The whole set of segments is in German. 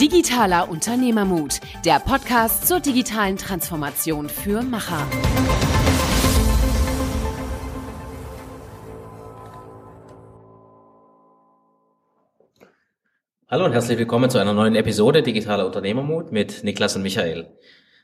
Digitaler Unternehmermut, der Podcast zur digitalen Transformation für Macher. Hallo und herzlich willkommen zu einer neuen Episode Digitaler Unternehmermut mit Niklas und Michael.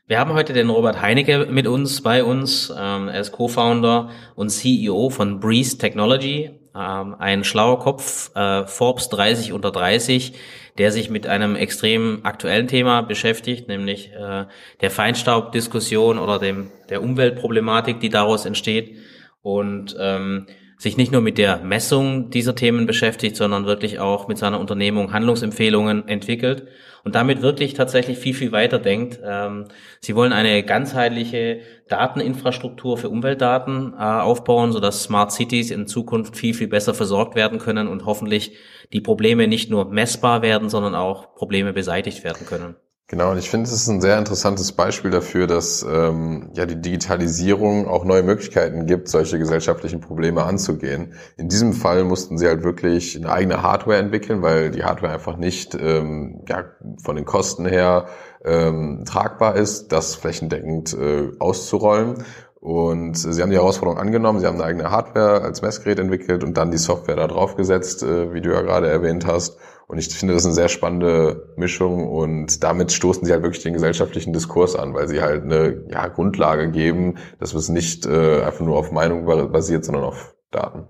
Wir haben heute den Robert Heinecke mit uns, bei uns. Ähm, er ist Co-Founder und CEO von Breeze Technology, ähm, ein schlauer Kopf, äh, Forbes 30 unter 30, der sich mit einem extrem aktuellen Thema beschäftigt, nämlich äh, der Feinstaubdiskussion oder dem der Umweltproblematik, die daraus entsteht. Und ähm, sich nicht nur mit der Messung dieser Themen beschäftigt, sondern wirklich auch mit seiner Unternehmung Handlungsempfehlungen entwickelt und damit wirklich tatsächlich viel, viel weiter denkt. Ähm, sie wollen eine ganzheitliche Dateninfrastruktur für Umweltdaten äh, aufbauen, sodass Smart Cities in Zukunft viel, viel besser versorgt werden können und hoffentlich die Probleme nicht nur messbar werden, sondern auch Probleme beseitigt werden können. Genau, und ich finde, es ist ein sehr interessantes Beispiel dafür, dass ähm, ja die Digitalisierung auch neue Möglichkeiten gibt, solche gesellschaftlichen Probleme anzugehen. In diesem Fall mussten sie halt wirklich eine eigene Hardware entwickeln, weil die Hardware einfach nicht ähm, ja, von den Kosten her ähm, tragbar ist, das flächendeckend äh, auszurollen. Und sie haben die Herausforderung angenommen, sie haben eine eigene Hardware als Messgerät entwickelt und dann die Software da drauf gesetzt, äh, wie du ja gerade erwähnt hast. Und ich finde, das ist eine sehr spannende Mischung und damit stoßen sie halt wirklich den gesellschaftlichen Diskurs an, weil sie halt eine ja, Grundlage geben, dass es nicht äh, einfach nur auf Meinung basiert, sondern auf Daten.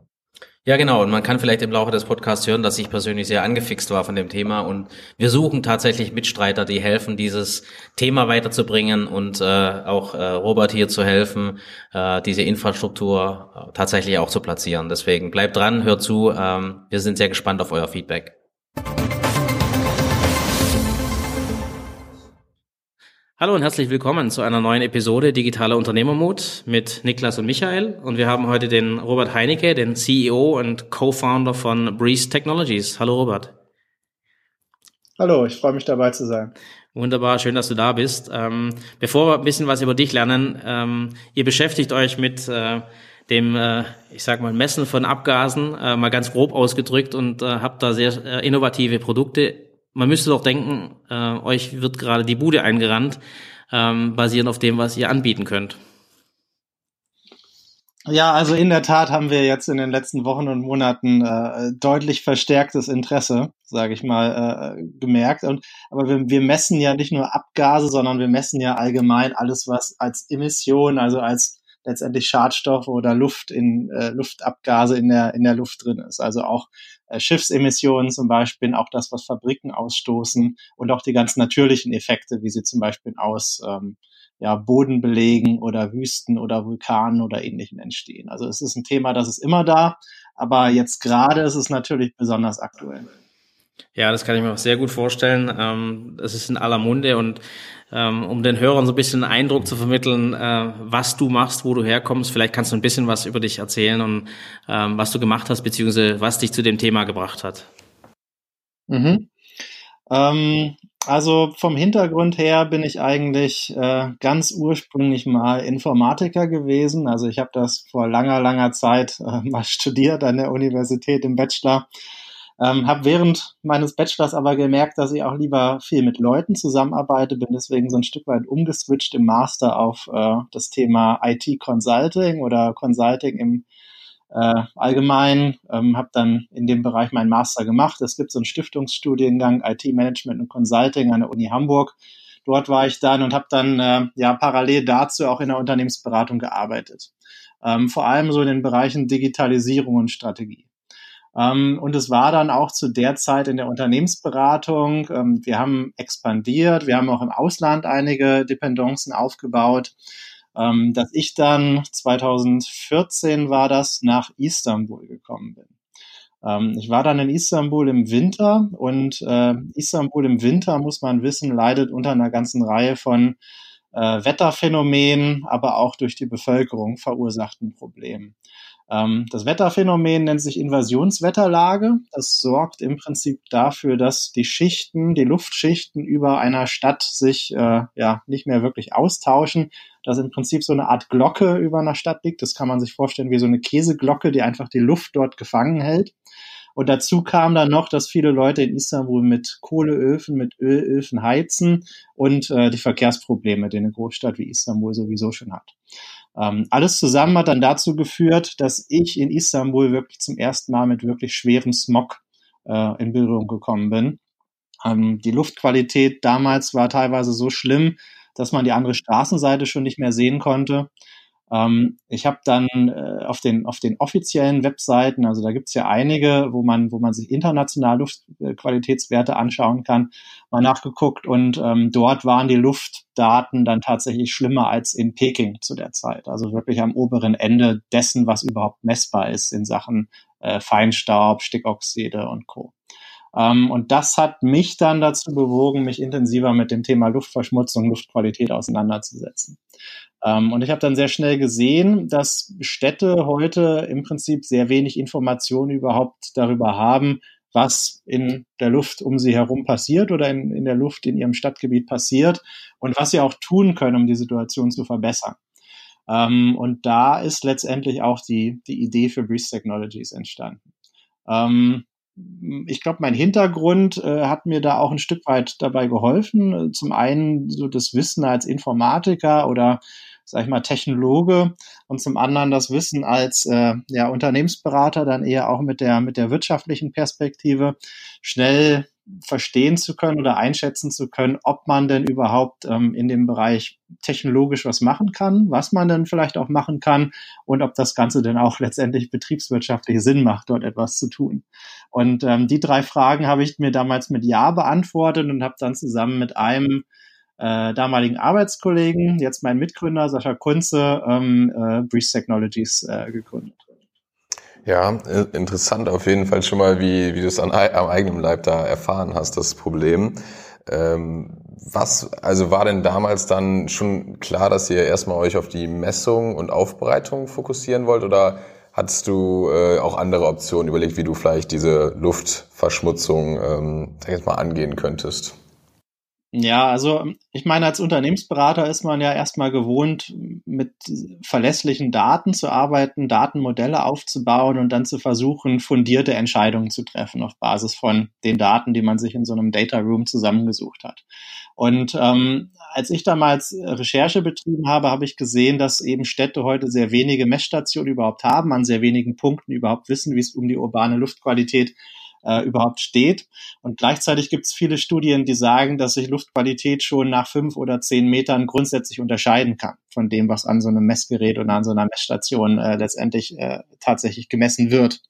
Ja, genau. Und man kann vielleicht im Laufe des Podcasts hören, dass ich persönlich sehr angefixt war von dem Thema. Und wir suchen tatsächlich Mitstreiter, die helfen, dieses Thema weiterzubringen und äh, auch äh, Robert hier zu helfen, äh, diese Infrastruktur äh, tatsächlich auch zu platzieren. Deswegen bleibt dran, hört zu. Ähm, wir sind sehr gespannt auf euer Feedback. Hallo und herzlich willkommen zu einer neuen Episode Digitaler Unternehmermut mit Niklas und Michael. Und wir haben heute den Robert Heinecke, den CEO und Co-Founder von Breeze Technologies. Hallo Robert. Hallo, ich freue mich dabei zu sein. Wunderbar, schön, dass du da bist. Ähm, bevor wir ein bisschen was über dich lernen, ähm, ihr beschäftigt euch mit äh, dem, äh, ich sag mal, Messen von Abgasen, äh, mal ganz grob ausgedrückt und äh, habt da sehr äh, innovative Produkte man müsste doch denken, äh, euch wird gerade die Bude eingerannt, ähm, basierend auf dem, was ihr anbieten könnt. Ja, also in der Tat haben wir jetzt in den letzten Wochen und Monaten äh, deutlich verstärktes Interesse, sage ich mal, äh, gemerkt. Und aber wir, wir messen ja nicht nur Abgase, sondern wir messen ja allgemein alles, was als Emission, also als letztendlich Schadstoffe oder Luft in äh, Luftabgase in der in der Luft drin ist. Also auch Schiffsemissionen zum Beispiel, auch das, was Fabriken ausstoßen und auch die ganz natürlichen Effekte, wie sie zum Beispiel aus ähm, ja, Bodenbelegen oder Wüsten oder Vulkanen oder ähnlichen entstehen. Also es ist ein Thema, das ist immer da, aber jetzt gerade ist es natürlich besonders aktuell. Ja, das kann ich mir auch sehr gut vorstellen. Ähm, es ist in aller Munde und ähm, um den Hörern so ein bisschen einen Eindruck zu vermitteln, äh, was du machst, wo du herkommst. Vielleicht kannst du ein bisschen was über dich erzählen und ähm, was du gemacht hast, beziehungsweise was dich zu dem Thema gebracht hat. Mhm. Ähm, also vom Hintergrund her bin ich eigentlich äh, ganz ursprünglich mal Informatiker gewesen. Also ich habe das vor langer, langer Zeit äh, mal studiert an der Universität im Bachelor ähm, habe während meines Bachelors aber gemerkt, dass ich auch lieber viel mit Leuten zusammenarbeite, bin deswegen so ein Stück weit umgeswitcht im Master auf äh, das Thema IT Consulting oder Consulting im äh, Allgemeinen. Ähm, habe dann in dem Bereich meinen Master gemacht. Es gibt so einen Stiftungsstudiengang IT Management und Consulting an der Uni Hamburg. Dort war ich dann und habe dann äh, ja parallel dazu auch in der Unternehmensberatung gearbeitet. Ähm, vor allem so in den Bereichen Digitalisierung und Strategie. Ähm, und es war dann auch zu der Zeit in der Unternehmensberatung. Ähm, wir haben expandiert, wir haben auch im Ausland einige Dependancen aufgebaut, ähm, dass ich dann 2014 war das nach Istanbul gekommen bin. Ich war dann in Istanbul im Winter und äh, Istanbul im Winter, muss man wissen, leidet unter einer ganzen Reihe von äh, Wetterphänomenen, aber auch durch die Bevölkerung verursachten Problemen. Ähm, das Wetterphänomen nennt sich Invasionswetterlage. Das sorgt im Prinzip dafür, dass die Schichten, die Luftschichten über einer Stadt sich äh, ja nicht mehr wirklich austauschen. Dass im Prinzip so eine Art Glocke über einer Stadt liegt. Das kann man sich vorstellen wie so eine Käseglocke, die einfach die Luft dort gefangen hält. Und dazu kam dann noch, dass viele Leute in Istanbul mit Kohleöfen, mit Ölöfen heizen und äh, die Verkehrsprobleme, die eine Großstadt wie Istanbul sowieso schon hat. Ähm, alles zusammen hat dann dazu geführt, dass ich in Istanbul wirklich zum ersten Mal mit wirklich schwerem Smog äh, in Berührung gekommen bin. Ähm, die Luftqualität damals war teilweise so schlimm, dass man die andere Straßenseite schon nicht mehr sehen konnte. Ähm, ich habe dann äh, auf, den, auf den offiziellen Webseiten, also da gibt's ja einige, wo man, wo man sich international Luftqualitätswerte anschauen kann, mal nachgeguckt und ähm, dort waren die Luftdaten dann tatsächlich schlimmer als in Peking zu der Zeit. Also wirklich am oberen Ende dessen, was überhaupt messbar ist in Sachen äh, Feinstaub, Stickoxide und Co. Ähm, und das hat mich dann dazu bewogen, mich intensiver mit dem Thema Luftverschmutzung, Luftqualität auseinanderzusetzen. Ähm, und ich habe dann sehr schnell gesehen, dass Städte heute im Prinzip sehr wenig Informationen überhaupt darüber haben, was in der Luft um sie herum passiert oder in, in der Luft in ihrem Stadtgebiet passiert und was sie auch tun können, um die Situation zu verbessern. Ähm, und da ist letztendlich auch die, die Idee für Breeze Technologies entstanden. Ähm, ich glaube, mein Hintergrund äh, hat mir da auch ein Stück weit dabei geholfen. Zum einen so das Wissen als Informatiker oder sag ich mal Technologe und zum anderen das Wissen als äh, ja, Unternehmensberater dann eher auch mit der mit der wirtschaftlichen Perspektive schnell verstehen zu können oder einschätzen zu können, ob man denn überhaupt ähm, in dem Bereich technologisch was machen kann, was man dann vielleicht auch machen kann und ob das Ganze dann auch letztendlich betriebswirtschaftlich Sinn macht, dort etwas zu tun. Und ähm, die drei Fragen habe ich mir damals mit Ja beantwortet und habe dann zusammen mit einem äh, damaligen Arbeitskollegen, jetzt mein Mitgründer Sascha Kunze, ähm, äh, Breeze Technologies äh, gegründet. Ja, äh, interessant auf jeden Fall schon mal, wie, wie du es am eigenen Leib da erfahren hast, das Problem. Ähm, was, also war denn damals dann schon klar, dass ihr erstmal euch auf die Messung und Aufbereitung fokussieren wollt oder hattest du äh, auch andere Optionen überlegt, wie du vielleicht diese Luftverschmutzung, ähm, sag ich jetzt mal, angehen könntest? Ja, also ich meine, als Unternehmensberater ist man ja erstmal gewohnt, mit verlässlichen Daten zu arbeiten, Datenmodelle aufzubauen und dann zu versuchen, fundierte Entscheidungen zu treffen auf Basis von den Daten, die man sich in so einem Data Room zusammengesucht hat. Und ähm, als ich damals Recherche betrieben habe, habe ich gesehen, dass eben Städte heute sehr wenige Messstationen überhaupt haben, an sehr wenigen Punkten überhaupt wissen, wie es um die urbane Luftqualität äh, überhaupt steht. Und gleichzeitig gibt es viele Studien, die sagen, dass sich Luftqualität schon nach fünf oder zehn Metern grundsätzlich unterscheiden kann von dem, was an so einem Messgerät oder an so einer Messstation äh, letztendlich äh, tatsächlich gemessen wird.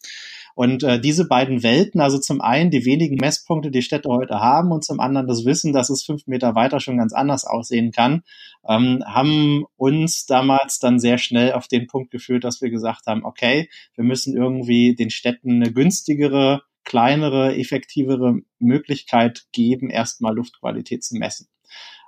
Und äh, diese beiden Welten, also zum einen die wenigen Messpunkte, die Städte heute haben und zum anderen das Wissen, dass es fünf Meter weiter schon ganz anders aussehen kann, ähm, haben uns damals dann sehr schnell auf den Punkt geführt, dass wir gesagt haben, okay, wir müssen irgendwie den Städten eine günstigere kleinere, effektivere Möglichkeit geben, erstmal Luftqualität zu messen.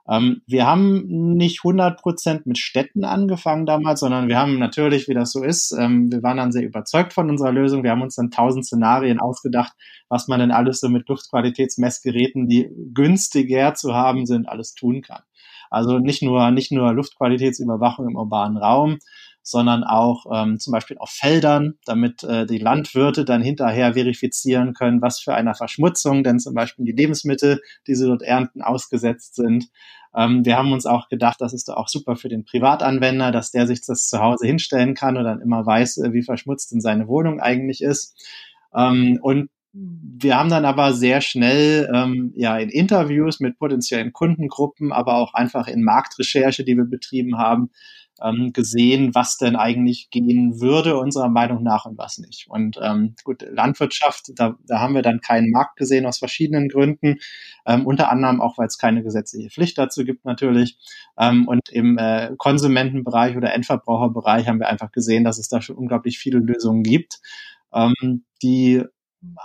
Ähm, wir haben nicht 100 Prozent mit Städten angefangen damals, sondern wir haben natürlich, wie das so ist, ähm, wir waren dann sehr überzeugt von unserer Lösung. Wir haben uns dann tausend Szenarien ausgedacht, was man denn alles so mit Luftqualitätsmessgeräten, die günstiger zu haben sind, alles tun kann. Also nicht nur, nicht nur Luftqualitätsüberwachung im urbanen Raum, sondern auch ähm, zum Beispiel auf Feldern, damit äh, die Landwirte dann hinterher verifizieren können, was für eine Verschmutzung denn zum Beispiel die Lebensmittel, die sie dort ernten, ausgesetzt sind. Ähm, wir haben uns auch gedacht, das ist auch super für den Privatanwender, dass der sich das zu Hause hinstellen kann und dann immer weiß, äh, wie verschmutzt denn seine Wohnung eigentlich ist. Ähm, und wir haben dann aber sehr schnell ähm, ja in Interviews mit potenziellen Kundengruppen, aber auch einfach in Marktrecherche, die wir betrieben haben, ähm, gesehen, was denn eigentlich gehen würde, unserer Meinung nach und was nicht. Und ähm, gut, Landwirtschaft, da, da haben wir dann keinen Markt gesehen aus verschiedenen Gründen, ähm, unter anderem auch, weil es keine gesetzliche Pflicht dazu gibt natürlich. Ähm, und im äh, Konsumentenbereich oder Endverbraucherbereich haben wir einfach gesehen, dass es da schon unglaublich viele Lösungen gibt, ähm, die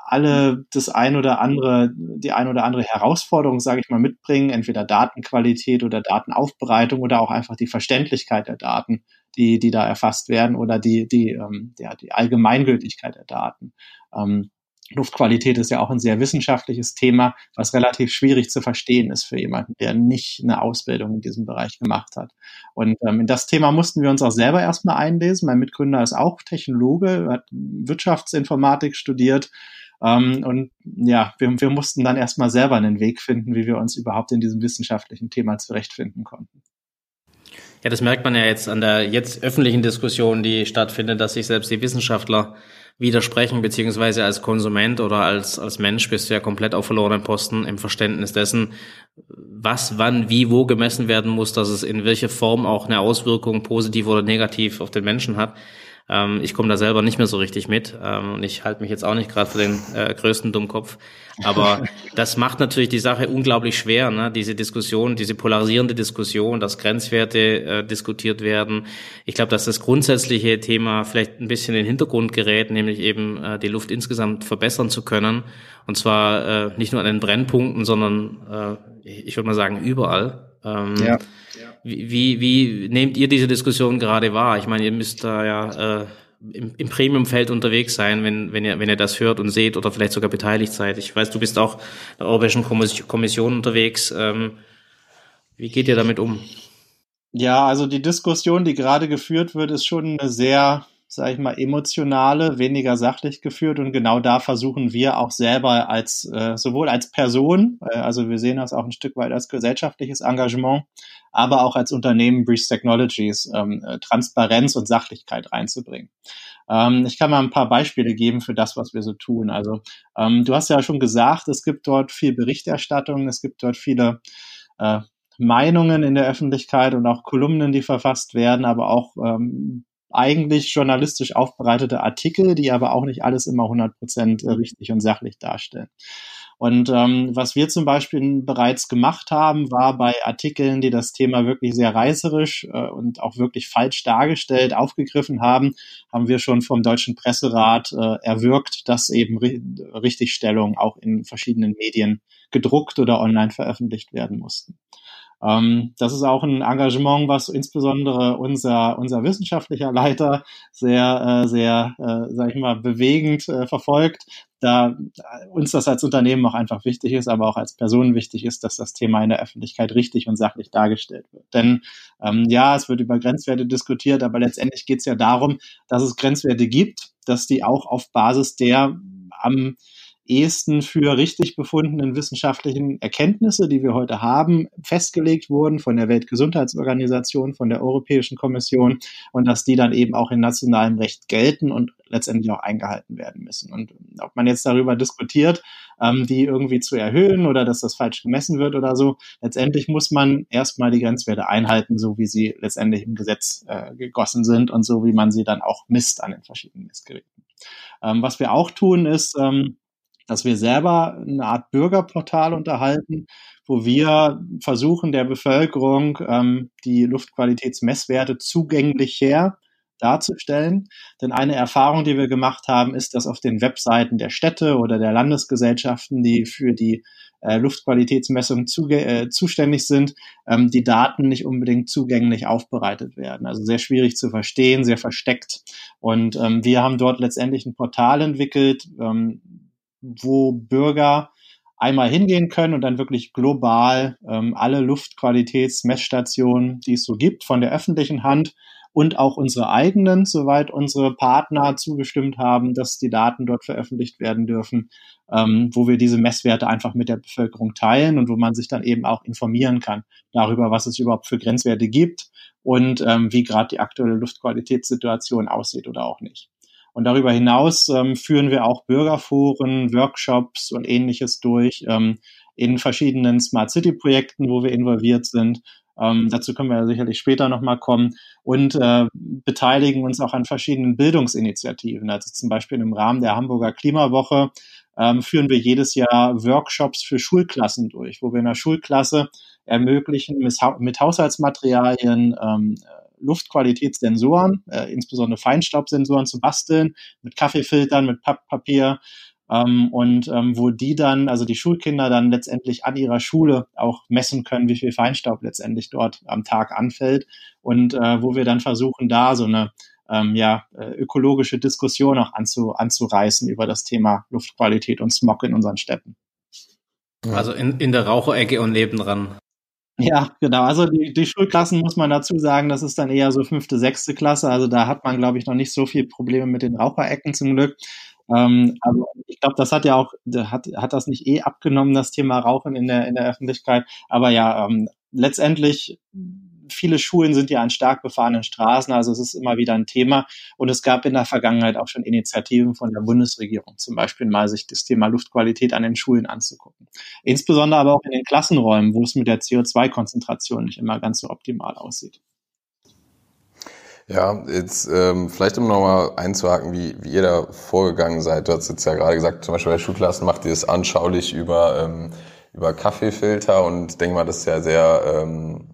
alle das ein oder andere, die ein oder andere Herausforderung, sage ich mal, mitbringen, entweder Datenqualität oder Datenaufbereitung oder auch einfach die Verständlichkeit der Daten, die, die da erfasst werden oder die, die, ähm, ja, die Allgemeingültigkeit der Daten. Ähm, Luftqualität ist ja auch ein sehr wissenschaftliches Thema, was relativ schwierig zu verstehen ist für jemanden, der nicht eine Ausbildung in diesem Bereich gemacht hat. Und ähm, in das Thema mussten wir uns auch selber erstmal einlesen. Mein Mitgründer ist auch Technologe, hat Wirtschaftsinformatik studiert Ähm, und ja, wir, wir mussten dann erstmal selber einen Weg finden, wie wir uns überhaupt in diesem wissenschaftlichen Thema zurechtfinden konnten. Ja, das merkt man ja jetzt an der jetzt öffentlichen Diskussion, die stattfindet, dass sich selbst die Wissenschaftler widersprechen, beziehungsweise als Konsument oder als, als Mensch bist du ja komplett auf verlorenen Posten im Verständnis dessen, was, wann, wie, wo gemessen werden muss, dass es in welcher Form auch eine Auswirkung positiv oder negativ auf den Menschen hat. Ähm, ich komme da selber nicht mehr so richtig mit ähm, und ich halte mich jetzt auch nicht gerade für den äh, größten Dummkopf. Aber das macht natürlich die Sache unglaublich schwer, ne? diese Diskussion, diese polarisierende Diskussion, dass Grenzwerte äh, diskutiert werden. Ich glaube, dass das grundsätzliche Thema vielleicht ein bisschen in den Hintergrund gerät, nämlich eben äh, die Luft insgesamt verbessern zu können. Und zwar äh, nicht nur an den Brennpunkten, sondern äh, ich würde mal sagen überall. Ähm, ja. Wie, wie, wie nehmt ihr diese Diskussion gerade wahr? Ich meine, ihr müsst da ja äh, im, im Premiumfeld unterwegs sein, wenn, wenn, ihr, wenn ihr das hört und seht oder vielleicht sogar beteiligt seid. Ich weiß, du bist auch in der Europäischen Kommission unterwegs. Ähm, wie geht ihr damit um? Ja, also die Diskussion, die gerade geführt wird, ist schon eine sehr sage ich mal, emotionale, weniger sachlich geführt. Und genau da versuchen wir auch selber als, äh, sowohl als Person, äh, also wir sehen das auch ein Stück weit als gesellschaftliches Engagement, aber auch als Unternehmen Breeze Technologies, ähm, äh, Transparenz und Sachlichkeit reinzubringen. Ähm, ich kann mal ein paar Beispiele geben für das, was wir so tun. Also ähm, du hast ja schon gesagt, es gibt dort viel Berichterstattung, es gibt dort viele äh, Meinungen in der Öffentlichkeit und auch Kolumnen, die verfasst werden, aber auch ähm, eigentlich journalistisch aufbereitete Artikel, die aber auch nicht alles immer 100 Prozent äh, richtig und sachlich darstellen. Und ähm, was wir zum Beispiel bereits gemacht haben, war bei Artikeln, die das Thema wirklich sehr reißerisch äh, und auch wirklich falsch dargestellt aufgegriffen haben, haben wir schon vom Deutschen Presserat äh, erwirkt, dass eben Richtigstellungen auch in verschiedenen Medien gedruckt oder online veröffentlicht werden mussten. Ähm, das ist auch ein Engagement, was insbesondere unser, unser wissenschaftlicher Leiter sehr, äh, sehr, äh, sag ich mal, bewegend äh, verfolgt, da uns das als Unternehmen auch einfach wichtig ist, aber auch als Person wichtig ist, dass das Thema in der Öffentlichkeit richtig und sachlich dargestellt wird. Denn ähm, ja, es wird über Grenzwerte diskutiert, aber letztendlich geht es ja darum, dass es Grenzwerte gibt, dass die auch auf Basis der am ehesten für richtig befundenen wissenschaftlichen Erkenntnisse, die wir heute haben, festgelegt wurden von der Weltgesundheitsorganisation, von der Europäischen Kommission und dass die dann eben auch in nationalem Recht gelten und letztendlich auch eingehalten werden müssen. Und ob man jetzt darüber diskutiert, ähm, die irgendwie zu erhöhen oder dass das falsch gemessen wird oder so, letztendlich muss man erstmal die Grenzwerte einhalten, so wie sie letztendlich im Gesetz äh, gegossen sind und so wie man sie dann auch misst an den verschiedenen Messgeräten. Ähm, was wir auch tun, ist, ähm, dass wir selber eine Art Bürgerportal unterhalten, wo wir versuchen, der Bevölkerung ähm, die Luftqualitätsmesswerte zugänglicher darzustellen. Denn eine Erfahrung, die wir gemacht haben, ist, dass auf den Webseiten der Städte oder der Landesgesellschaften, die für die äh, Luftqualitätsmessung äh, zuständig sind, ähm, die Daten nicht unbedingt zugänglich aufbereitet werden. Also sehr schwierig zu verstehen, sehr versteckt. Und ähm, wir haben dort letztendlich ein Portal entwickelt, ähm, wo Bürger einmal hingehen können und dann wirklich global ähm, alle Luftqualitätsmessstationen, die es so gibt, von der öffentlichen Hand und auch unsere eigenen, soweit unsere Partner zugestimmt haben, dass die Daten dort veröffentlicht werden dürfen, ähm, wo wir diese Messwerte einfach mit der Bevölkerung teilen und wo man sich dann eben auch informieren kann darüber, was es überhaupt für Grenzwerte gibt und ähm, wie gerade die aktuelle Luftqualitätssituation aussieht oder auch nicht. Und darüber hinaus ähm, führen wir auch Bürgerforen, Workshops und ähnliches durch ähm, in verschiedenen Smart City Projekten, wo wir involviert sind. Ähm, dazu können wir sicherlich später nochmal kommen und äh, beteiligen uns auch an verschiedenen Bildungsinitiativen. Also zum Beispiel im Rahmen der Hamburger Klimawoche ähm, führen wir jedes Jahr Workshops für Schulklassen durch, wo wir in der Schulklasse ermöglichen, mit, mit Haushaltsmaterialien ähm, Luftqualitätssensoren, äh, insbesondere Feinstaubsensoren zu basteln, mit Kaffeefiltern, mit Papppapier ähm, und ähm, wo die dann, also die Schulkinder dann letztendlich an ihrer Schule auch messen können, wie viel Feinstaub letztendlich dort am Tag anfällt und äh, wo wir dann versuchen, da so eine ähm, ja, äh, ökologische Diskussion auch anzu, anzureißen über das Thema Luftqualität und Smog in unseren Städten. Also in, in der Raucherecke und nebendran. Ja, genau. Also die, die Schulklassen muss man dazu sagen, das ist dann eher so fünfte, sechste Klasse. Also da hat man, glaube ich, noch nicht so viel Probleme mit den Raucherecken zum Glück. Ähm, aber ich glaube, das hat ja auch, hat, hat das nicht eh abgenommen, das Thema Rauchen in der, in der Öffentlichkeit. Aber ja, ähm, letztendlich viele Schulen sind ja an stark befahrenen Straßen, also es ist immer wieder ein Thema. Und es gab in der Vergangenheit auch schon Initiativen von der Bundesregierung, zum Beispiel mal sich das Thema Luftqualität an den Schulen anzugucken. Insbesondere aber auch in den Klassenräumen, wo es mit der CO2-Konzentration nicht immer ganz so optimal aussieht. Ja, jetzt ähm, vielleicht um nochmal einzuhaken, wie, wie ihr da vorgegangen seid. Du hast jetzt ja gerade gesagt, zum Beispiel bei Schulklassen macht ihr es anschaulich über, ähm, über Kaffeefilter und denke mal, das ist ja sehr ähm,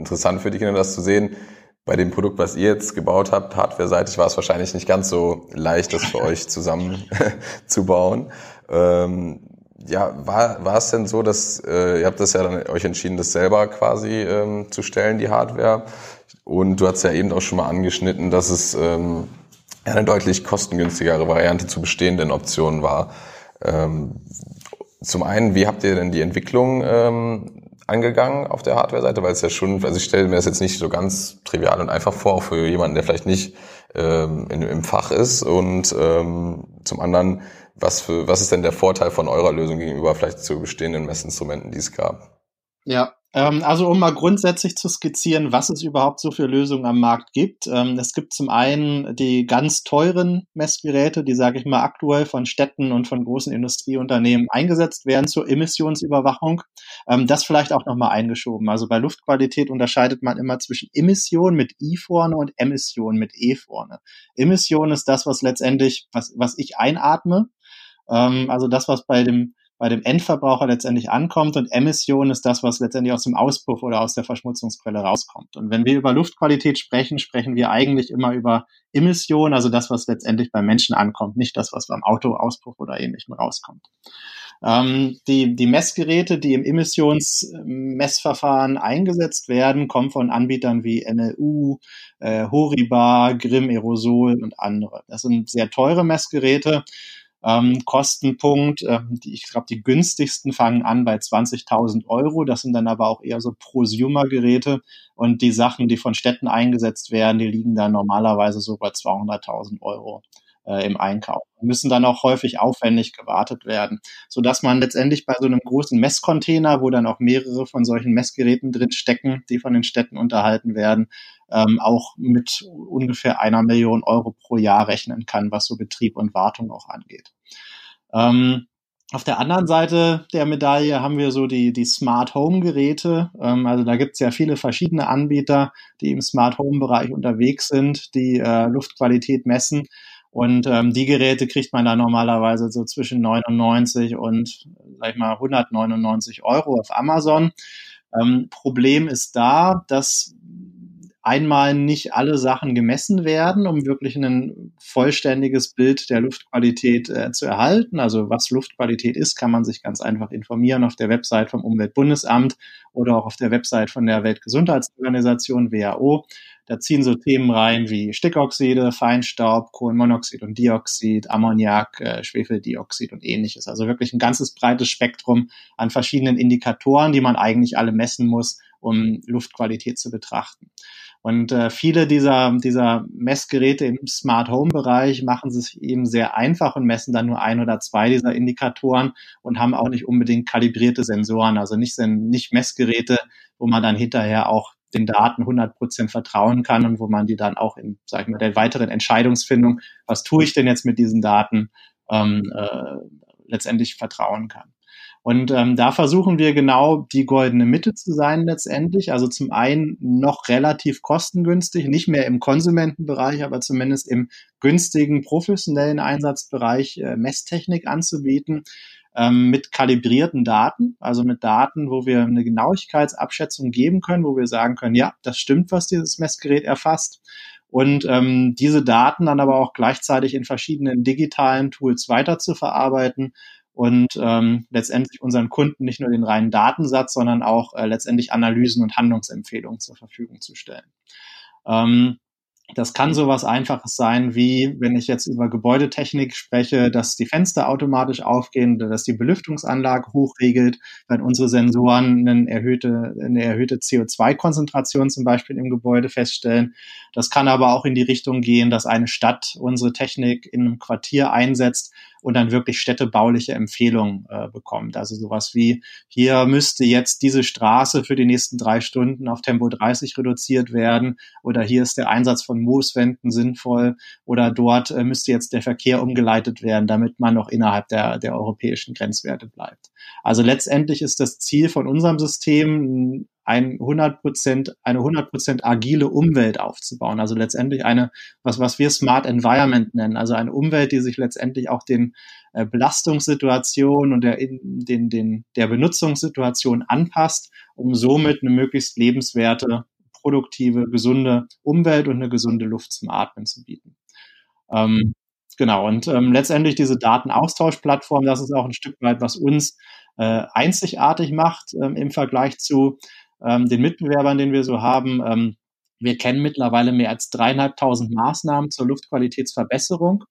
interessant für die Kinder, das zu sehen. Bei dem Produkt, was ihr jetzt gebaut habt, hardware-seitig, war es wahrscheinlich nicht ganz so leicht, das für euch zusammen zu bauen. Ähm, ja, war, war es denn so, dass äh, ihr habt das ja dann euch entschieden, das selber quasi ähm, zu stellen, die Hardware? Und du hast ja eben auch schon mal angeschnitten, dass es ähm, eine deutlich kostengünstigere Variante zu bestehenden Optionen war. Ähm, zum einen, wie habt ihr denn die Entwicklung ähm, angegangen auf der Hardware-Seite? Weil es ja schon, also ich stelle mir das jetzt nicht so ganz trivial und einfach vor, für jemanden, der vielleicht nicht ähm, in, im Fach ist. Und ähm, zum anderen, was, für, was ist denn der Vorteil von eurer Lösung gegenüber vielleicht zu bestehenden Messinstrumenten, die es gab? Ja, also um mal grundsätzlich zu skizzieren, was es überhaupt so für Lösungen am Markt gibt. Ähm, es gibt zum einen die ganz teuren Messgeräte, die, sage ich mal, aktuell von Städten und von großen Industrieunternehmen eingesetzt werden zur Emissionsüberwachung. Ähm, das vielleicht auch nochmal eingeschoben. Also bei Luftqualität unterscheidet man immer zwischen Emission mit I vorne und Emission mit E vorne. Emission ist das, was letztendlich, was, was ich einatme. also das, was bei dem bei dem Endverbraucher letztendlich ankommt und Emission ist das, was letztendlich aus dem Auspuff oder aus der Verschmutzungsquelle rauskommt. Und wenn wir über Luftqualität sprechen, sprechen wir eigentlich immer über Emission, also das, was letztendlich beim Menschen ankommt, nicht das, was beim Autoauspuff oder ähnlichem rauskommt. Ähm, die, die Messgeräte, die im Emissionsmessverfahren eingesetzt werden, kommen von Anbietern wie NLU, äh, Horiba, Grimm Aerosol und andere. Das sind sehr teure Messgeräte ähm, Kostenpunkt. Ähm, die, ich glaube, die günstigsten fangen an bei 20.000 Euro. Das sind dann aber auch eher so Prosumer-Geräte. Und die Sachen, die von Städten eingesetzt werden, die liegen dann normalerweise so bei 200.000 Euro äh, im Einkauf. Müssen dann auch häufig aufwendig gewartet werden, so dass man letztendlich bei so einem großen Messcontainer, wo dann auch mehrere von solchen Messgeräten drin stecken, die von den Städten unterhalten werden, ähm, auch mit ungefähr einer Million Euro pro Jahr rechnen kann, was so Betrieb und Wartung auch angeht. Ähm, auf der anderen Seite der Medaille haben wir so die, die Smart Home Geräte. Ähm, also da gibt es ja viele verschiedene Anbieter, die im Smart Home Bereich unterwegs sind, die äh, Luftqualität messen. Und ähm, die Geräte kriegt man da normalerweise so zwischen 99 und, sag ich mal, 199 Euro auf Amazon. Ähm, Problem ist da, dass einmal nicht alle Sachen gemessen werden, um wirklich ein vollständiges Bild der Luftqualität äh, zu erhalten. Also was Luftqualität ist, kann man sich ganz einfach informieren auf der Website vom Umweltbundesamt oder auch auf der Website von der Weltgesundheitsorganisation WHO. Da ziehen so Themen rein wie Stickoxide, Feinstaub, Kohlenmonoxid und Dioxid, Ammoniak, äh, Schwefeldioxid und ähnliches. Also wirklich ein ganzes breites Spektrum an verschiedenen Indikatoren, die man eigentlich alle messen muss, um Luftqualität zu betrachten. Und äh, viele dieser, dieser Messgeräte im Smart Home Bereich machen sich eben sehr einfach und messen dann nur ein oder zwei dieser Indikatoren und haben auch nicht unbedingt kalibrierte Sensoren, also nicht, nicht Messgeräte, wo man dann hinterher auch den Daten 100 Prozent vertrauen kann und wo man die dann auch in, sag ich mal, der weiteren Entscheidungsfindung, was tue ich denn jetzt mit diesen Daten, ähm, äh, letztendlich vertrauen kann. Und ähm, da versuchen wir genau die goldene Mitte zu sein letztendlich. Also zum einen noch relativ kostengünstig, nicht mehr im Konsumentenbereich, aber zumindest im günstigen professionellen Einsatzbereich äh, Messtechnik anzubieten ähm, mit kalibrierten Daten, also mit Daten, wo wir eine Genauigkeitsabschätzung geben können, wo wir sagen können, ja, das stimmt, was dieses Messgerät erfasst und ähm, diese Daten dann aber auch gleichzeitig in verschiedenen digitalen Tools weiter zu verarbeiten und ähm, letztendlich unseren Kunden nicht nur den reinen Datensatz, sondern auch äh, letztendlich Analysen und Handlungsempfehlungen zur Verfügung zu stellen. Ähm, Das kann sowas Einfaches sein, wie wenn ich jetzt über Gebäudetechnik spreche, dass die Fenster automatisch aufgehen, dass die Belüftungsanlage hochregelt, wenn unsere Sensoren eine erhöhte, eine erhöhte CO2-Konzentration zum Beispiel im Gebäude feststellen. Das kann aber auch in die Richtung gehen, dass eine Stadt unsere Technik in einem Quartier einsetzt und dann wirklich städtebauliche Empfehlungen äh, bekommt. Also sowas wie, hier müsste jetzt diese Straße für die nächsten drei Stunden auf Tempo 30 reduziert werden oder hier ist der Einsatz von Mooswänden sinnvoll oder dort äh, müsste jetzt der Verkehr umgeleitet werden, damit man noch innerhalb der, der europäischen Grenzwerte bleibt. Also letztendlich ist das Ziel von unserem System, ein 100%, eine 100% agile Umwelt aufzubauen. Also letztendlich eine, was, was wir Smart Environment nennen. Also eine Umwelt, die sich letztendlich auch den äh, Belastungssituationen und der, den, den, der Benutzungssituation anpasst, um somit eine möglichst lebenswerte, produktive, gesunde Umwelt und eine gesunde Luft zum Atmen zu bieten. Ähm, genau. Und ähm, letztendlich diese Datenaustauschplattform, das ist auch ein Stück weit, was uns äh, einzigartig macht ähm, im Vergleich zu ähm, den Mitbewerbern, den wir so haben. Ähm, wir kennen mittlerweile mehr als dreieinhalbtausend Maßnahmen zur Luftqualitätsverbesserung.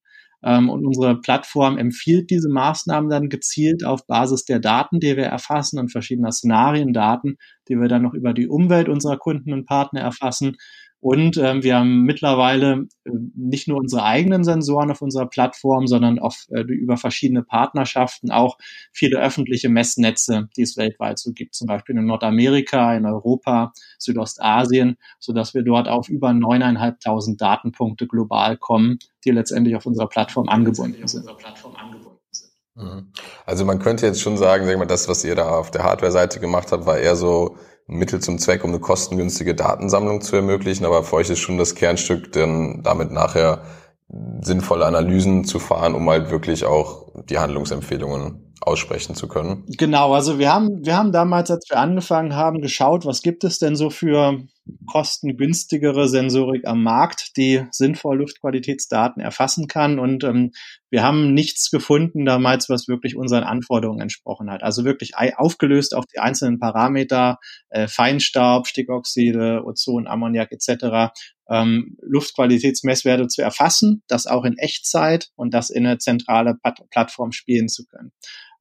Ähm, und unsere Plattform empfiehlt diese Maßnahmen dann gezielt auf Basis der Daten, die wir erfassen und verschiedener Szenariendaten, die wir dann noch über die Umwelt unserer Kunden und Partner erfassen und ähm, wir haben mittlerweile äh, nicht nur unsere eigenen Sensoren auf unserer Plattform, sondern auf, äh, über verschiedene Partnerschaften auch viele öffentliche Messnetze, die es weltweit so gibt, zum Beispiel in Nordamerika, in Europa, Südostasien, so dass wir dort auf über neuneinhalbtausend Datenpunkte global kommen, die letztendlich auf unserer Plattform angebunden sind. Mhm. Also man könnte jetzt schon sagen, sag mal, das, was ihr da auf der Hardware-Seite gemacht habt, war eher so Mittel zum Zweck, um eine kostengünstige Datensammlung zu ermöglichen. Aber für euch ist schon das Kernstück, denn damit nachher sinnvolle Analysen zu fahren, um halt wirklich auch die Handlungsempfehlungen aussprechen zu können. Genau, also wir haben, wir haben damals, als wir angefangen haben, geschaut, was gibt es denn so für kostengünstigere Sensorik am Markt, die sinnvoll Luftqualitätsdaten erfassen kann. Und ähm, wir haben nichts gefunden damals, was wirklich unseren Anforderungen entsprochen hat. Also wirklich aufgelöst auf die einzelnen Parameter, äh, Feinstaub, Stickoxide, Ozon, Ammoniak etc. Ähm, Luftqualitätsmesswerte zu erfassen, das auch in Echtzeit und das in eine zentrale Plattform spielen zu können.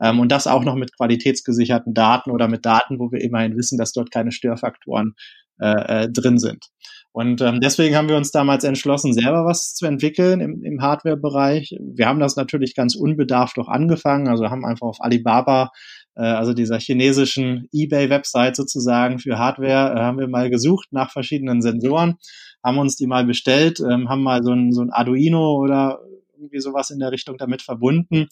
Ähm, und das auch noch mit qualitätsgesicherten Daten oder mit Daten, wo wir immerhin wissen, dass dort keine Störfaktoren äh, äh, drin sind. Und ähm, deswegen haben wir uns damals entschlossen, selber was zu entwickeln im, im Hardware-Bereich. Wir haben das natürlich ganz unbedarft auch angefangen, also haben einfach auf Alibaba, äh, also dieser chinesischen eBay-Website sozusagen für Hardware, äh, haben wir mal gesucht nach verschiedenen Sensoren, haben uns die mal bestellt, ähm, haben mal so ein, so ein Arduino oder irgendwie sowas in der Richtung damit verbunden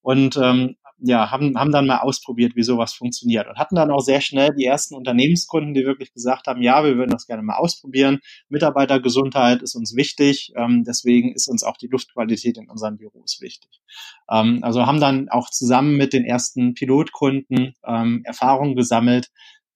und ähm, ja, haben, haben dann mal ausprobiert, wie sowas funktioniert und hatten dann auch sehr schnell die ersten Unternehmenskunden, die wirklich gesagt haben, ja, wir würden das gerne mal ausprobieren. Mitarbeitergesundheit ist uns wichtig, ähm, deswegen ist uns auch die Luftqualität in unseren Büros wichtig. Ähm, also haben dann auch zusammen mit den ersten Pilotkunden ähm, Erfahrungen gesammelt,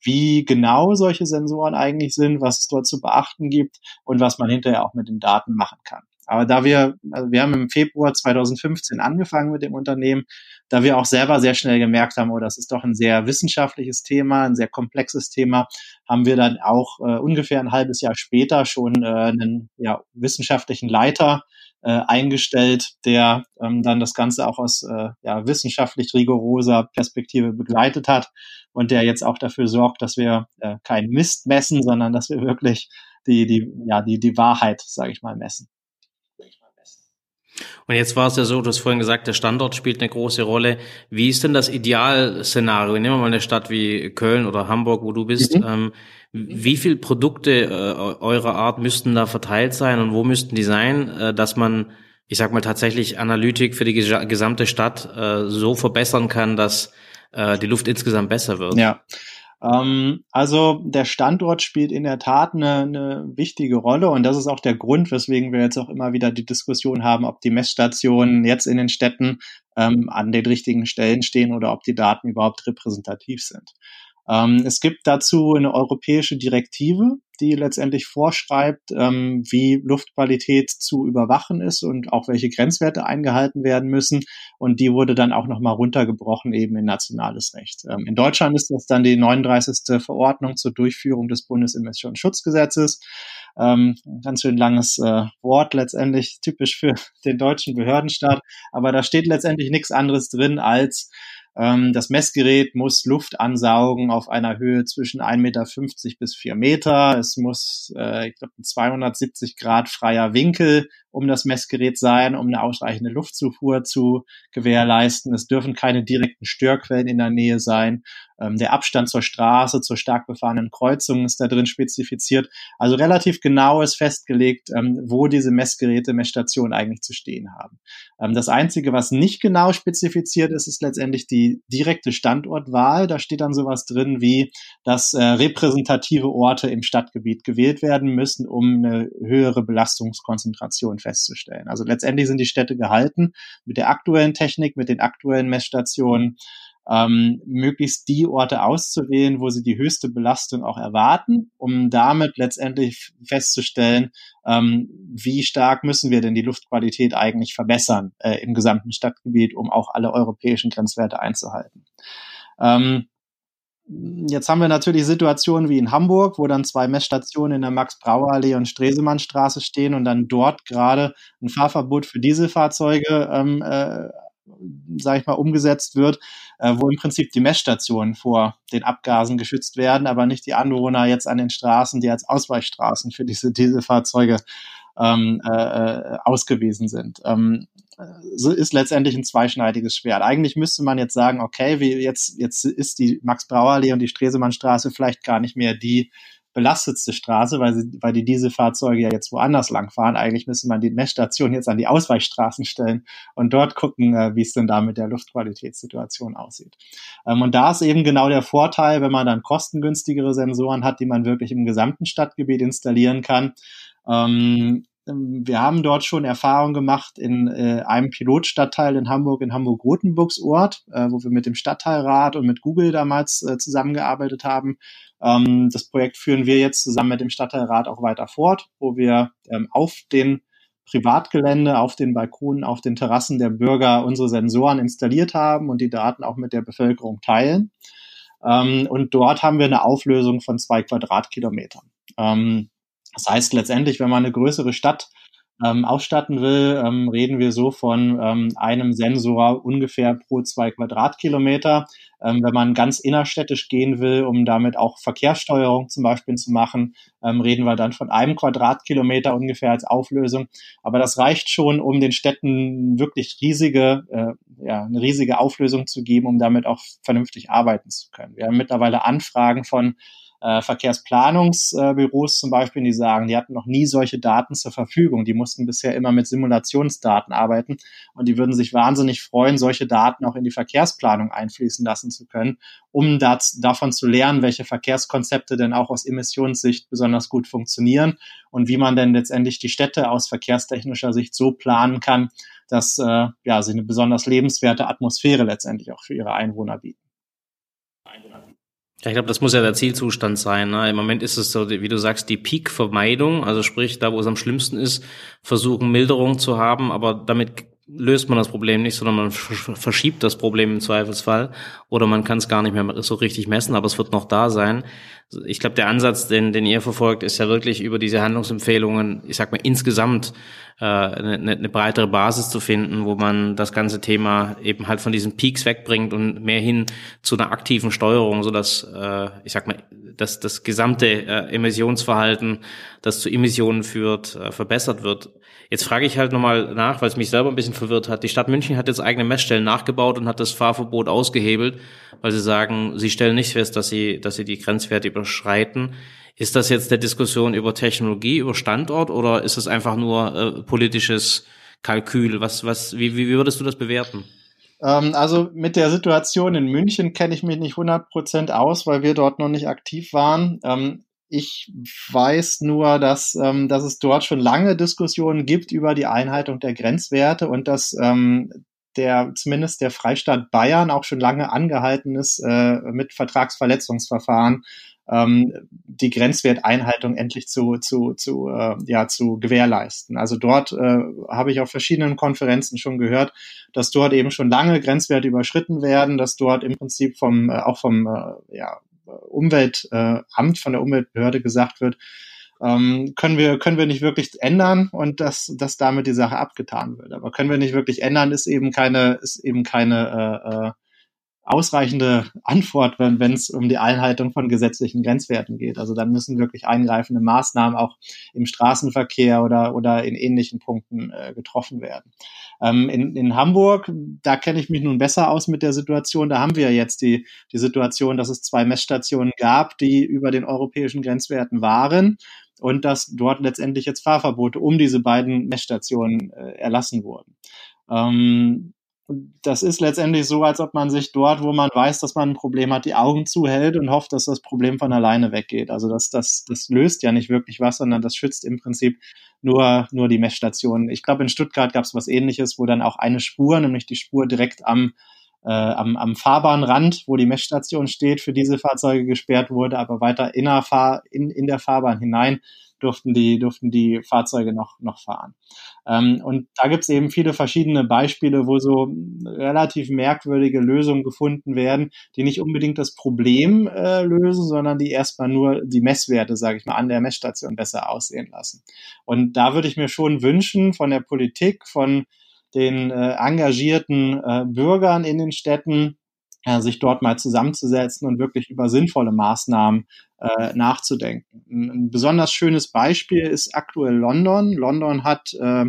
wie genau solche Sensoren eigentlich sind, was es dort zu beachten gibt und was man hinterher auch mit den Daten machen kann. Aber da wir, also wir haben im Februar 2015 angefangen mit dem Unternehmen, da wir auch selber sehr schnell gemerkt haben, oh, das ist doch ein sehr wissenschaftliches Thema, ein sehr komplexes Thema, haben wir dann auch äh, ungefähr ein halbes Jahr später schon äh, einen ja, wissenschaftlichen Leiter äh, eingestellt, der ähm, dann das Ganze auch aus äh, ja, wissenschaftlich rigoroser Perspektive begleitet hat und der jetzt auch dafür sorgt, dass wir äh, keinen Mist messen, sondern dass wir wirklich die, die, ja, die, die Wahrheit, sage ich mal, messen. Und jetzt war es ja so, du hast vorhin gesagt, der Standort spielt eine große Rolle. Wie ist denn das Idealszenario? Nehmen wir mal eine Stadt wie Köln oder Hamburg, wo du bist. Mhm. Ähm, wie viel Produkte äh, eurer Art müssten da verteilt sein und wo müssten die sein, äh, dass man, ich sag mal, tatsächlich Analytik für die gesamte Stadt äh, so verbessern kann, dass äh, die Luft insgesamt besser wird? Ja. Ähm, also der Standort spielt in der Tat eine, eine wichtige Rolle und das ist auch der Grund, weswegen wir jetzt auch immer wieder die Diskussion haben, ob die Messstationen jetzt in den Städten ähm, an den richtigen Stellen stehen oder ob die Daten überhaupt repräsentativ sind. Ähm, es gibt dazu eine europäische Direktive, die letztendlich vorschreibt, ähm, wie Luftqualität zu überwachen ist und auch welche Grenzwerte eingehalten werden müssen. Und die wurde dann auch nochmal runtergebrochen eben in nationales Recht. Ähm, in Deutschland ist das dann die 39. Verordnung zur Durchführung des Bundesemissionsschutzgesetzes. Ähm, ganz schön langes äh, Wort letztendlich, typisch für den deutschen Behördenstaat. Aber da steht letztendlich nichts anderes drin als das Messgerät muss Luft ansaugen auf einer Höhe zwischen 1,50 Meter bis 4 Meter. Es muss, äh, ich glaube, ein 270 Grad freier Winkel um das Messgerät sein, um eine ausreichende Luftzufuhr zu gewährleisten. Es dürfen keine direkten Störquellen in der Nähe sein. Ähm, der Abstand zur Straße, zur stark befahrenen Kreuzung ist da drin spezifiziert. Also relativ genau ist festgelegt, ähm, wo diese Messgeräte, Messstationen eigentlich zu stehen haben. Ähm, das Einzige, was nicht genau spezifiziert ist, ist letztendlich die direkte Standortwahl. Da steht dann sowas drin wie, dass äh, repräsentative Orte im Stadtgebiet gewählt werden müssen, um eine höhere Belastungskonzentration festzustellen. Also letztendlich sind die Städte gehalten, mit der aktuellen Technik, mit den aktuellen Messstationen ähm, möglichst die Orte auszuwählen, wo sie die höchste Belastung auch erwarten, um damit letztendlich festzustellen, ähm, wie stark müssen wir denn die Luftqualität eigentlich verbessern äh, im gesamten Stadtgebiet, um auch alle europäischen Grenzwerte einzuhalten. Ähm, Jetzt haben wir natürlich Situationen wie in Hamburg, wo dann zwei Messstationen in der Max-Brauer-Allee und Stresemannstraße stehen und dann dort gerade ein Fahrverbot für Dieselfahrzeuge, ähm, äh, sage ich mal, umgesetzt wird, äh, wo im Prinzip die Messstationen vor den Abgasen geschützt werden, aber nicht die Anwohner jetzt an den Straßen, die als Ausweichstraßen für diese Dieselfahrzeuge ähm, äh, äh ausgewiesen sind. Ähm, ist letztendlich ein zweischneidiges Schwert. Eigentlich müsste man jetzt sagen, okay, wie jetzt, jetzt ist die Max-Brauer-Allee und die Stresemannstraße vielleicht gar nicht mehr die belastetste Straße, weil, sie, weil die Dieselfahrzeuge ja jetzt woanders langfahren. Eigentlich müsste man die Messstation jetzt an die Ausweichstraßen stellen und dort gucken, äh, wie es denn da mit der Luftqualitätssituation aussieht. Ähm, und da ist eben genau der Vorteil, wenn man dann kostengünstigere Sensoren hat, die man wirklich im gesamten Stadtgebiet installieren kann. Ähm, wir haben dort schon Erfahrungen gemacht in äh, einem Pilotstadtteil in Hamburg, in Hamburg-Rotenburgsort, äh, wo wir mit dem Stadtteilrat und mit Google damals äh, zusammengearbeitet haben. Ähm, das Projekt führen wir jetzt zusammen mit dem Stadtteilrat auch weiter fort, wo wir ähm, auf den Privatgelände, auf den Balkonen, auf den Terrassen der Bürger unsere Sensoren installiert haben und die Daten auch mit der Bevölkerung teilen. Ähm, und dort haben wir eine Auflösung von zwei Quadratkilometern. Ähm, das heißt letztendlich, wenn man eine größere Stadt ähm, ausstatten will, ähm, reden wir so von ähm, einem Sensor ungefähr pro zwei Quadratkilometer. Ähm, wenn man ganz innerstädtisch gehen will, um damit auch Verkehrssteuerung zum Beispiel zu machen, ähm, reden wir dann von einem Quadratkilometer ungefähr als Auflösung. Aber das reicht schon, um den Städten wirklich riesige, äh, ja, eine riesige Auflösung zu geben, um damit auch vernünftig arbeiten zu können. Wir haben mittlerweile Anfragen von äh, Verkehrsplanungsbüros zum Beispiel, die sagen, die hatten noch nie solche Daten zur Verfügung. Die mussten bisher immer mit Simulationsdaten arbeiten und die würden sich wahnsinnig freuen, solche Daten auch in die Verkehrsplanung einfließen lassen zu können, um das, davon zu lernen, welche Verkehrskonzepte denn auch aus Emissionssicht besonders gut funktionieren und wie man denn letztendlich die Städte aus verkehrstechnischer Sicht so planen kann, dass äh, ja, sie eine besonders lebenswerte Atmosphäre letztendlich auch für ihre Einwohner bieten. Ja, ich glaube, das muss ja der Zielzustand sein. Ne? Im Moment ist es so, wie du sagst, die Peak-Vermeidung, also sprich, da wo es am schlimmsten ist, versuchen Milderung zu haben, aber damit löst man das Problem nicht, sondern man verschiebt das Problem im Zweifelsfall oder man kann es gar nicht mehr so richtig messen, aber es wird noch da sein. Ich glaube, der Ansatz, den, den ihr verfolgt, ist ja wirklich über diese Handlungsempfehlungen, ich sag mal, insgesamt äh, eine, eine breitere Basis zu finden, wo man das ganze Thema eben halt von diesen Peaks wegbringt und mehr hin zu einer aktiven Steuerung, so dass äh, ich sag mal, dass das gesamte äh, Emissionsverhalten, das zu Emissionen führt, äh, verbessert wird. Jetzt frage ich halt nochmal nach, weil es mich selber ein bisschen verwirrt hat. Die Stadt München hat jetzt eigene Messstellen nachgebaut und hat das Fahrverbot ausgehebelt, weil sie sagen, sie stellen nicht fest, dass sie, dass sie die Grenzwerte überschreiten. Ist das jetzt der Diskussion über Technologie, über Standort oder ist es einfach nur äh, politisches Kalkül? Was, was, wie, wie würdest du das bewerten? Ähm, also mit der Situation in München kenne ich mich nicht 100% aus, weil wir dort noch nicht aktiv waren. Ähm, ich weiß nur, dass, ähm, dass es dort schon lange Diskussionen gibt über die Einhaltung der Grenzwerte und dass der zumindest der Freistaat Bayern auch schon lange angehalten ist, äh, mit Vertragsverletzungsverfahren ähm, die Grenzwerteinhaltung endlich zu, zu, zu, äh, ja, zu gewährleisten. Also dort äh, habe ich auf verschiedenen Konferenzen schon gehört, dass dort eben schon lange Grenzwerte überschritten werden, dass dort im Prinzip vom, äh, auch vom äh, ja, Umweltamt, von der Umweltbehörde gesagt wird, ähm, können wir können wir nicht wirklich ändern und dass dass damit die Sache abgetan wird. Aber können wir nicht wirklich ändern, ist eben keine ist eben keine äh, äh, ausreichende Antwort, wenn es um die Einhaltung von gesetzlichen Grenzwerten geht. Also dann müssen wirklich eingreifende Maßnahmen auch im Straßenverkehr oder oder in ähnlichen Punkten äh, getroffen werden. Ähm, in, in Hamburg, da kenne ich mich nun besser aus mit der Situation. Da haben wir jetzt die die Situation, dass es zwei Messstationen gab, die über den europäischen Grenzwerten waren und dass dort letztendlich jetzt Fahrverbote um diese beiden Messstationen äh, erlassen wurden. Ähm, das ist letztendlich so, als ob man sich dort, wo man weiß, dass man ein Problem hat, die Augen zuhält und hofft, dass das Problem von alleine weggeht. Also das, das, das löst ja nicht wirklich was, sondern das schützt im Prinzip nur, nur die Messstationen. Ich glaube, in Stuttgart gab es was ähnliches, wo dann auch eine Spur, nämlich die Spur direkt am, äh, am, am Fahrbahnrand, wo die Messstation steht, für diese Fahrzeuge gesperrt wurde, aber weiter in der, Fahr in, in der Fahrbahn hinein durften die, durften die Fahrzeuge noch, noch fahren. Ähm, und da gibt es eben viele verschiedene Beispiele, wo so relativ merkwürdige Lösungen gefunden werden, die nicht unbedingt das Problem äh, lösen, sondern die erstmal nur die Messwerte, sage ich mal, an der Messstation besser aussehen lassen. Und da würde ich mir schon wünschen von der Politik, von den äh, engagierten äh, Bürgern in den Städten, äh, sich dort mal zusammenzusetzen und wirklich über sinnvolle Maßnahmen äh, nachzudenken. Ein, ein, besonders schönes Beispiel ist aktuell London. London hat äh,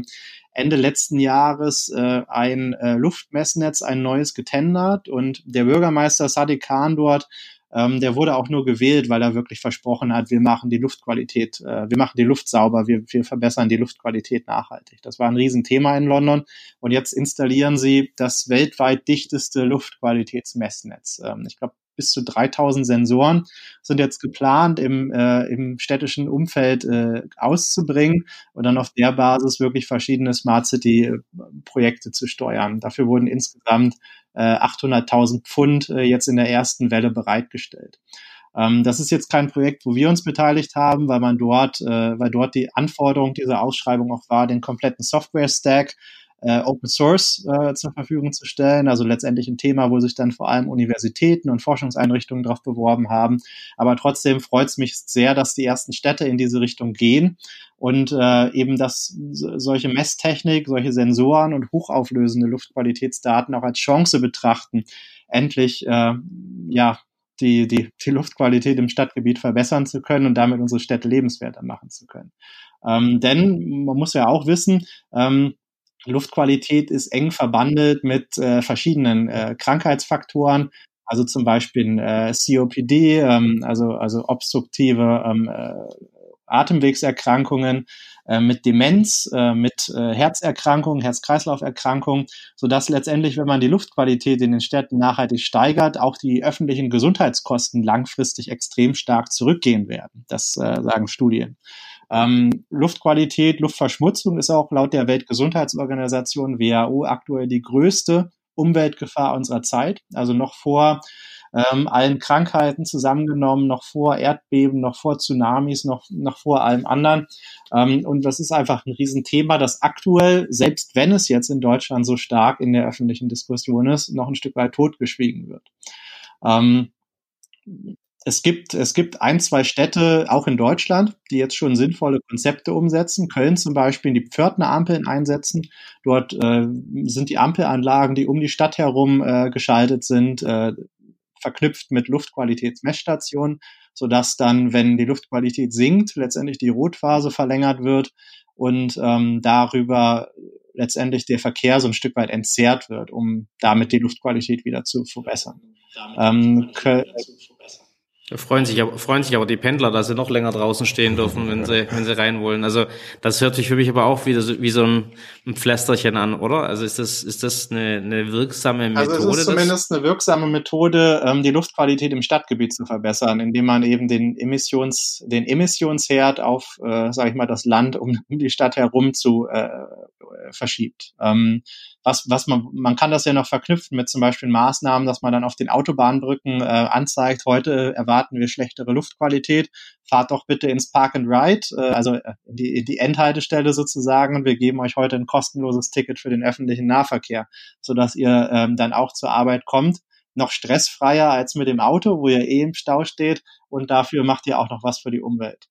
Ende letzten Jahres äh, ein äh, Luftmessnetz, ein neues getendert und der Bürgermeister Sadiq Khan dort ähm, der wurde auch nur gewählt, weil er wirklich versprochen hat, wir machen die Luftqualität, äh, wir machen die Luft sauber, wir, wir verbessern die Luftqualität nachhaltig. Das war ein Riesenthema in London. Und jetzt installieren sie das weltweit dichteste Luftqualitätsmessnetz. Ähm, ich glaube, bis zu 3000 Sensoren sind jetzt geplant, im, äh, im städtischen Umfeld äh, auszubringen und dann auf der Basis wirklich verschiedene Smart City-Projekte zu steuern. Dafür wurden insgesamt äh, 800.000 Pfund äh, jetzt in der ersten Welle bereitgestellt. Ähm, das ist jetzt kein Projekt, wo wir uns beteiligt haben, weil man dort, äh, weil dort die Anforderung dieser Ausschreibung auch war, den kompletten Software-Stack äh, Open Source äh, zur Verfügung zu stellen. Also letztendlich ein Thema, wo sich dann vor allem Universitäten und Forschungseinrichtungen darauf beworben haben. Aber trotzdem freut es mich sehr, dass die ersten Städte in diese Richtung gehen und äh, eben, dass solche Messtechnik, solche Sensoren und hochauflösende Luftqualitätsdaten auch als Chance betrachten, endlich äh, ja die, die, die Luftqualität im Stadtgebiet verbessern zu können und damit unsere Städte lebenswerter machen zu können. Ähm, denn man muss ja auch wissen, ähm, Luftqualität ist eng verbandelt mit äh, verschiedenen äh, Krankheitsfaktoren, also zum Beispiel äh, COPD, ähm, also, also obstruktive ähm, äh, Atemwegserkrankungen, äh, mit Demenz, äh, mit Herzerkrankungen, Herz-Kreislauf-Erkrankungen, sodass letztendlich, wenn man die Luftqualität in den Städten nachhaltig steigert, auch die öffentlichen Gesundheitskosten langfristig extrem stark zurückgehen werden. Das sagen Studien. Ähm, Luftqualität, Luftverschmutzung ist auch laut der Weltgesundheitsorganisation WHO aktuell die größte Umweltgefahr unserer Zeit. Also noch vor ähm, allen Krankheiten zusammengenommen, noch vor Erdbeben, noch vor Tsunamis, noch, noch vor allem anderen. Ähm, und das ist einfach ein Riesenthema, das aktuell, selbst wenn es jetzt in Deutschland so stark in der öffentlichen Diskussion ist, noch ein Stück weit totgeschwiegen wird. Ähm, es gibt, es gibt ein, zwei Städte, auch in Deutschland, die jetzt schon sinnvolle Konzepte umsetzen. Köln zum Beispiel die Pförtnerampeln einsetzen. Dort äh, sind die Ampelanlagen, die um die Stadt herum äh, geschaltet sind, äh, verknüpft mit Luftqualitätsmessstationen, sodass dann, wenn die Luftqualität sinkt, letztendlich die Rotphase verlängert wird und ähm, darüber letztendlich der Verkehr so ein Stück weit entzerrt wird, um damit die Luftqualität wieder zu verbessern. Ähm, Da freuen sich, freuen sich aber die Pendler, dass sie noch länger draußen stehen dürfen, wenn sie, wenn sie rein wollen. Also das hört sich für mich aber auch wieder so, wie so ein, ein Pflästerchen an, oder? Also ist das, ist das eine, eine wirksame Methode? Also es ist zumindest eine wirksame Methode, ähm, die Luftqualität im Stadtgebiet zu verbessern, indem man eben den Emissions, den Emissionsherd auf, äh, sage ich mal, das Land um, um die Stadt herum zu äh, verschiebt. Ähm, was, was man, man kann das ja noch verknüpfen mit zum Beispiel Maßnahmen, dass man dann auf den Autobahnbrücken äh, anzeigt, heute erwarten wir schlechtere Luftqualität, fahrt doch bitte ins Park and Ride, äh, also äh, die, die Endhaltestelle sozusagen und wir geben euch heute ein kostenloses Ticket für den öffentlichen Nahverkehr, sodass ihr ähm, dann auch zur Arbeit kommt noch stressfreier als mit dem Auto, wo ihr eh im Stau steht und dafür macht ihr auch noch was für die Umwelt.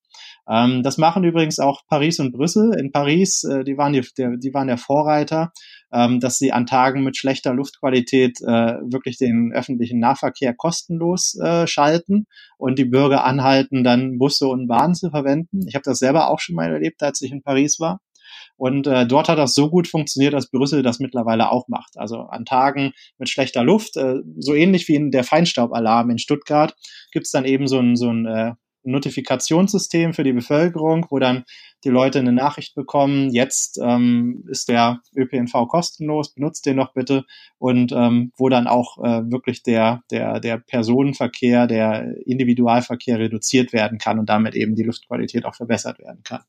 Ähm, das machen übrigens auch Paris und Brüssel. In Paris, äh, die, waren die, die waren der Vorreiter, ähm, dass sie an Tagen mit schlechter Luftqualität äh, wirklich den öffentlichen Nahverkehr kostenlos äh, schalten und die Bürger anhalten, dann Busse und Bahnen zu verwenden. Ich habe das selber auch schon mal erlebt, als ich in Paris war. Und äh, dort hat das so gut funktioniert, dass Brüssel das mittlerweile auch macht. Also an Tagen mit schlechter Luft, äh, so ähnlich wie in der Feinstaubalarm in Stuttgart, gibt's dann eben so ein, so ein äh, Notifikationssystem für die Bevölkerung, wo dann die Leute eine Nachricht bekommen, jetzt ähm, ist der ÖPNV kostenlos, benutzt den doch bitte und ähm, wo dann auch äh, wirklich der, der, der Personenverkehr, der Individualverkehr reduziert werden kann und damit eben die Luftqualität auch verbessert werden kann.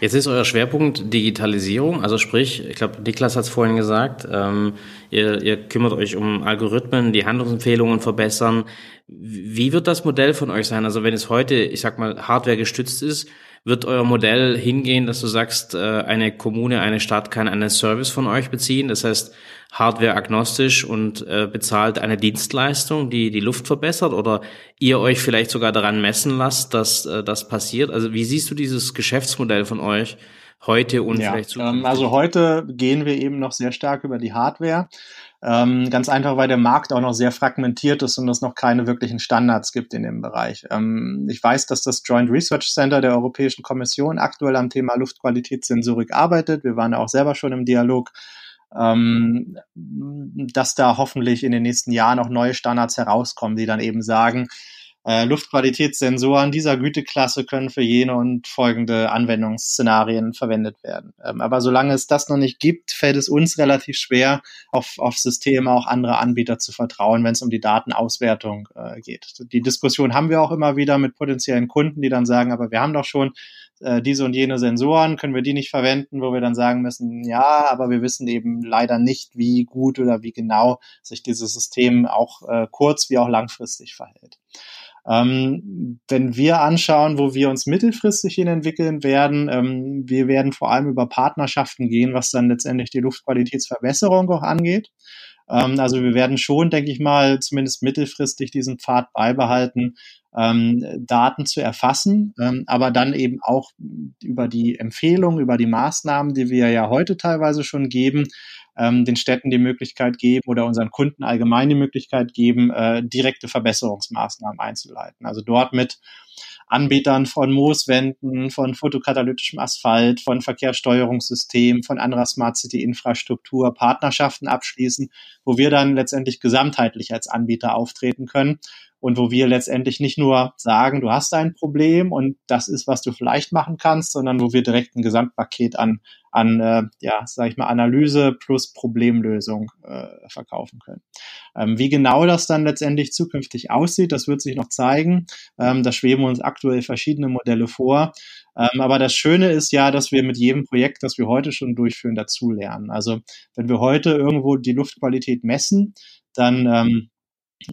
Jetzt ist euer Schwerpunkt Digitalisierung, also sprich, ich glaube, Niklas hat es vorhin gesagt, ähm, ihr, ihr kümmert euch um Algorithmen, die Handlungsempfehlungen verbessern. Wie wird das Modell von euch sein? Also wenn es heute, ich sag mal, Hardware gestützt ist, wird euer Modell hingehen, dass du sagst, äh, eine Kommune, eine Stadt kann einen Service von euch beziehen, das heißt hardware-agnostisch und äh, bezahlt eine Dienstleistung, die die Luft verbessert oder ihr euch vielleicht sogar daran messen lasst, dass äh, das passiert? Also wie siehst du dieses Geschäftsmodell von euch heute und ja, vielleicht zukünftig? Ähm, also heute gehen wir eben noch sehr stark über die Hardware. Ähm, ganz einfach, weil der Markt auch noch sehr fragmentiert ist und es noch keine wirklichen Standards gibt in dem Bereich. Ähm, ich weiß, dass das Joint Research Center der Europäischen Kommission aktuell am Thema Luftqualitätssensorik arbeitet. Wir waren auch selber schon im Dialog ähm, dass da hoffentlich in den nächsten Jahren auch neue Standards herauskommen, die dann eben sagen, äh, Luftqualitätssensoren dieser Güteklasse können für jene und folgende Anwendungsszenarien verwendet werden. Ähm, aber solange es das noch nicht gibt, fällt es uns relativ schwer, auf, auf Systeme auch anderer Anbieter zu vertrauen, wenn es um die Datenauswertung äh, geht. Die Diskussion haben wir auch immer wieder mit potenziellen Kunden, die dann sagen, aber wir haben doch schon äh, diese und jene Sensoren, können wir die nicht verwenden, wo wir dann sagen müssen, ja, aber wir wissen eben leider nicht, wie gut oder wie genau sich dieses System auch äh, kurz- wie auch langfristig verhält. Ähm, wenn wir anschauen, wo wir uns mittelfristig hin entwickeln werden, ähm, wir werden vor allem über Partnerschaften gehen, was dann letztendlich die Luftqualitätsverbesserung auch angeht. Ähm, also wir werden schon, denke ich mal, zumindest mittelfristig diesen Pfad beibehalten, ähm, Daten zu erfassen, ähm, aber dann eben auch über die Empfehlungen, über die Maßnahmen, die wir ja heute teilweise schon geben, ähm, den Städten die Möglichkeit geben oder unseren Kunden allgemein die Möglichkeit geben, äh, direkte Verbesserungsmaßnahmen einzuleiten. Also dort mit Anbietern von Mooswänden, von fotokatalytischem Asphalt, von Verkehrssteuerungssystemen, von anderer Smart City Infrastruktur Partnerschaften abschließen, wo wir dann letztendlich gesamtheitlich als Anbieter auftreten können und wo wir letztendlich nicht nur sagen, du hast ein Problem und das ist, was du vielleicht machen kannst, sondern wo wir direkt ein Gesamtpaket an, an äh, ja, sag ich mal, Analyse plus Problemlösung äh, verkaufen können. Ähm, wie genau das dann letztendlich zukünftig aussieht, das wird sich noch zeigen. Ähm, da schweben uns aktuell verschiedene Modelle vor. Ähm, aber das Schöne ist ja, dass wir mit jedem Projekt, das wir heute schon durchführen, dazulernen. Also wenn wir heute irgendwo die Luftqualität messen, dann ähm,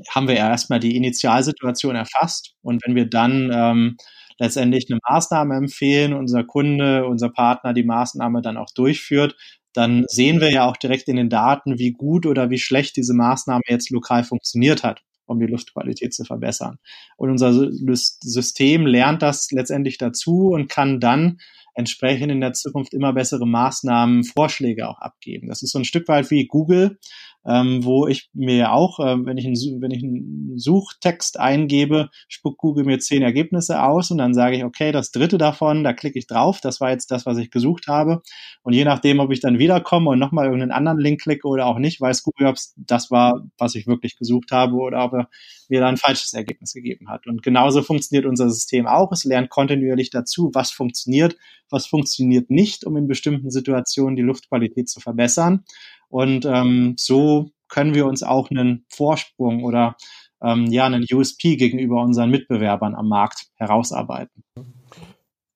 haben wir ja erstmal die Initialsituation erfasst und wenn wir dann ähm, letztendlich eine Maßnahme empfehlen, unser Kunde, unser Partner die Maßnahme dann auch durchführt, dann sehen wir ja auch direkt in den Daten, wie gut oder wie schlecht diese Maßnahme jetzt lokal funktioniert hat, um die Luftqualität zu verbessern. Und unser System lernt das letztendlich dazu und kann dann entsprechend in der Zukunft immer bessere Maßnahmen, Vorschläge auch abgeben. Das ist so ein Stück weit wie Google, ähm, wo ich mir auch, äh, wenn, ich einen, wenn ich einen Suchtext eingebe, spuckt Google mir zehn Ergebnisse aus und dann sage ich, okay, das dritte davon, da klicke ich drauf, das war jetzt das, was ich gesucht habe. Und je nachdem, ob ich dann wiederkomme und nochmal irgendeinen anderen Link klicke oder auch nicht, weiß Google, ob das war, was ich wirklich gesucht habe oder ob er mir da ein falsches Ergebnis gegeben hat. Und genauso funktioniert unser System auch. Es lernt kontinuierlich dazu, was funktioniert, was funktioniert nicht, um in bestimmten Situationen die Luftqualität zu verbessern. Und ähm, so können wir uns auch einen Vorsprung oder ähm, ja einen USP gegenüber unseren Mitbewerbern am Markt herausarbeiten.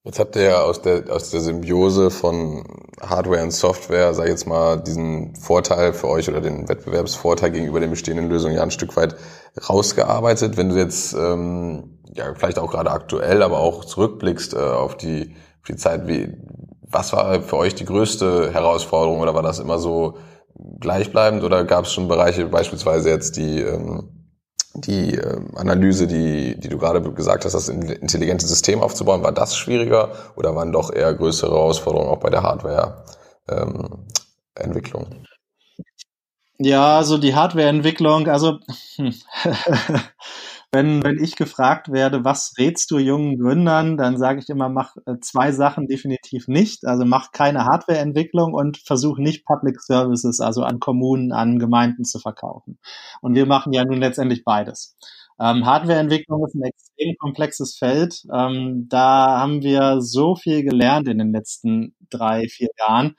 Jetzt habt ihr ja aus der, aus der Symbiose von Hardware und Software, sag ich jetzt mal, diesen Vorteil für euch oder den Wettbewerbsvorteil gegenüber den bestehenden Lösungen ja ein Stück weit rausgearbeitet. Wenn du jetzt, ähm, ja, vielleicht auch gerade aktuell, aber auch zurückblickst äh, auf die, die Zeit, wie, was war für euch die größte Herausforderung oder war das immer so gleichbleibend oder gab es schon Bereiche, beispielsweise jetzt die, ähm, die äh, Analyse, die, die du gerade gesagt hast, das intelligente System aufzubauen, war das schwieriger oder waren doch eher größere Herausforderungen auch bei der Hardware-Entwicklung? Ähm, ja, also die Hardware-Entwicklung, also hm, wenn, wenn ich gefragt werde, was rätst du jungen Gründern, dann sage ich immer, mach äh, zwei Sachen definitiv nicht. Also mach keine Hardwareentwicklung und versuch nicht Public Services, also an Kommunen, an Gemeinden zu verkaufen. Und wir machen ja nun letztendlich beides. Ähm, Hardwareentwicklung ist ein extrem komplexes Feld. Ähm, da haben wir so viel gelernt in den letzten drei, vier Jahren.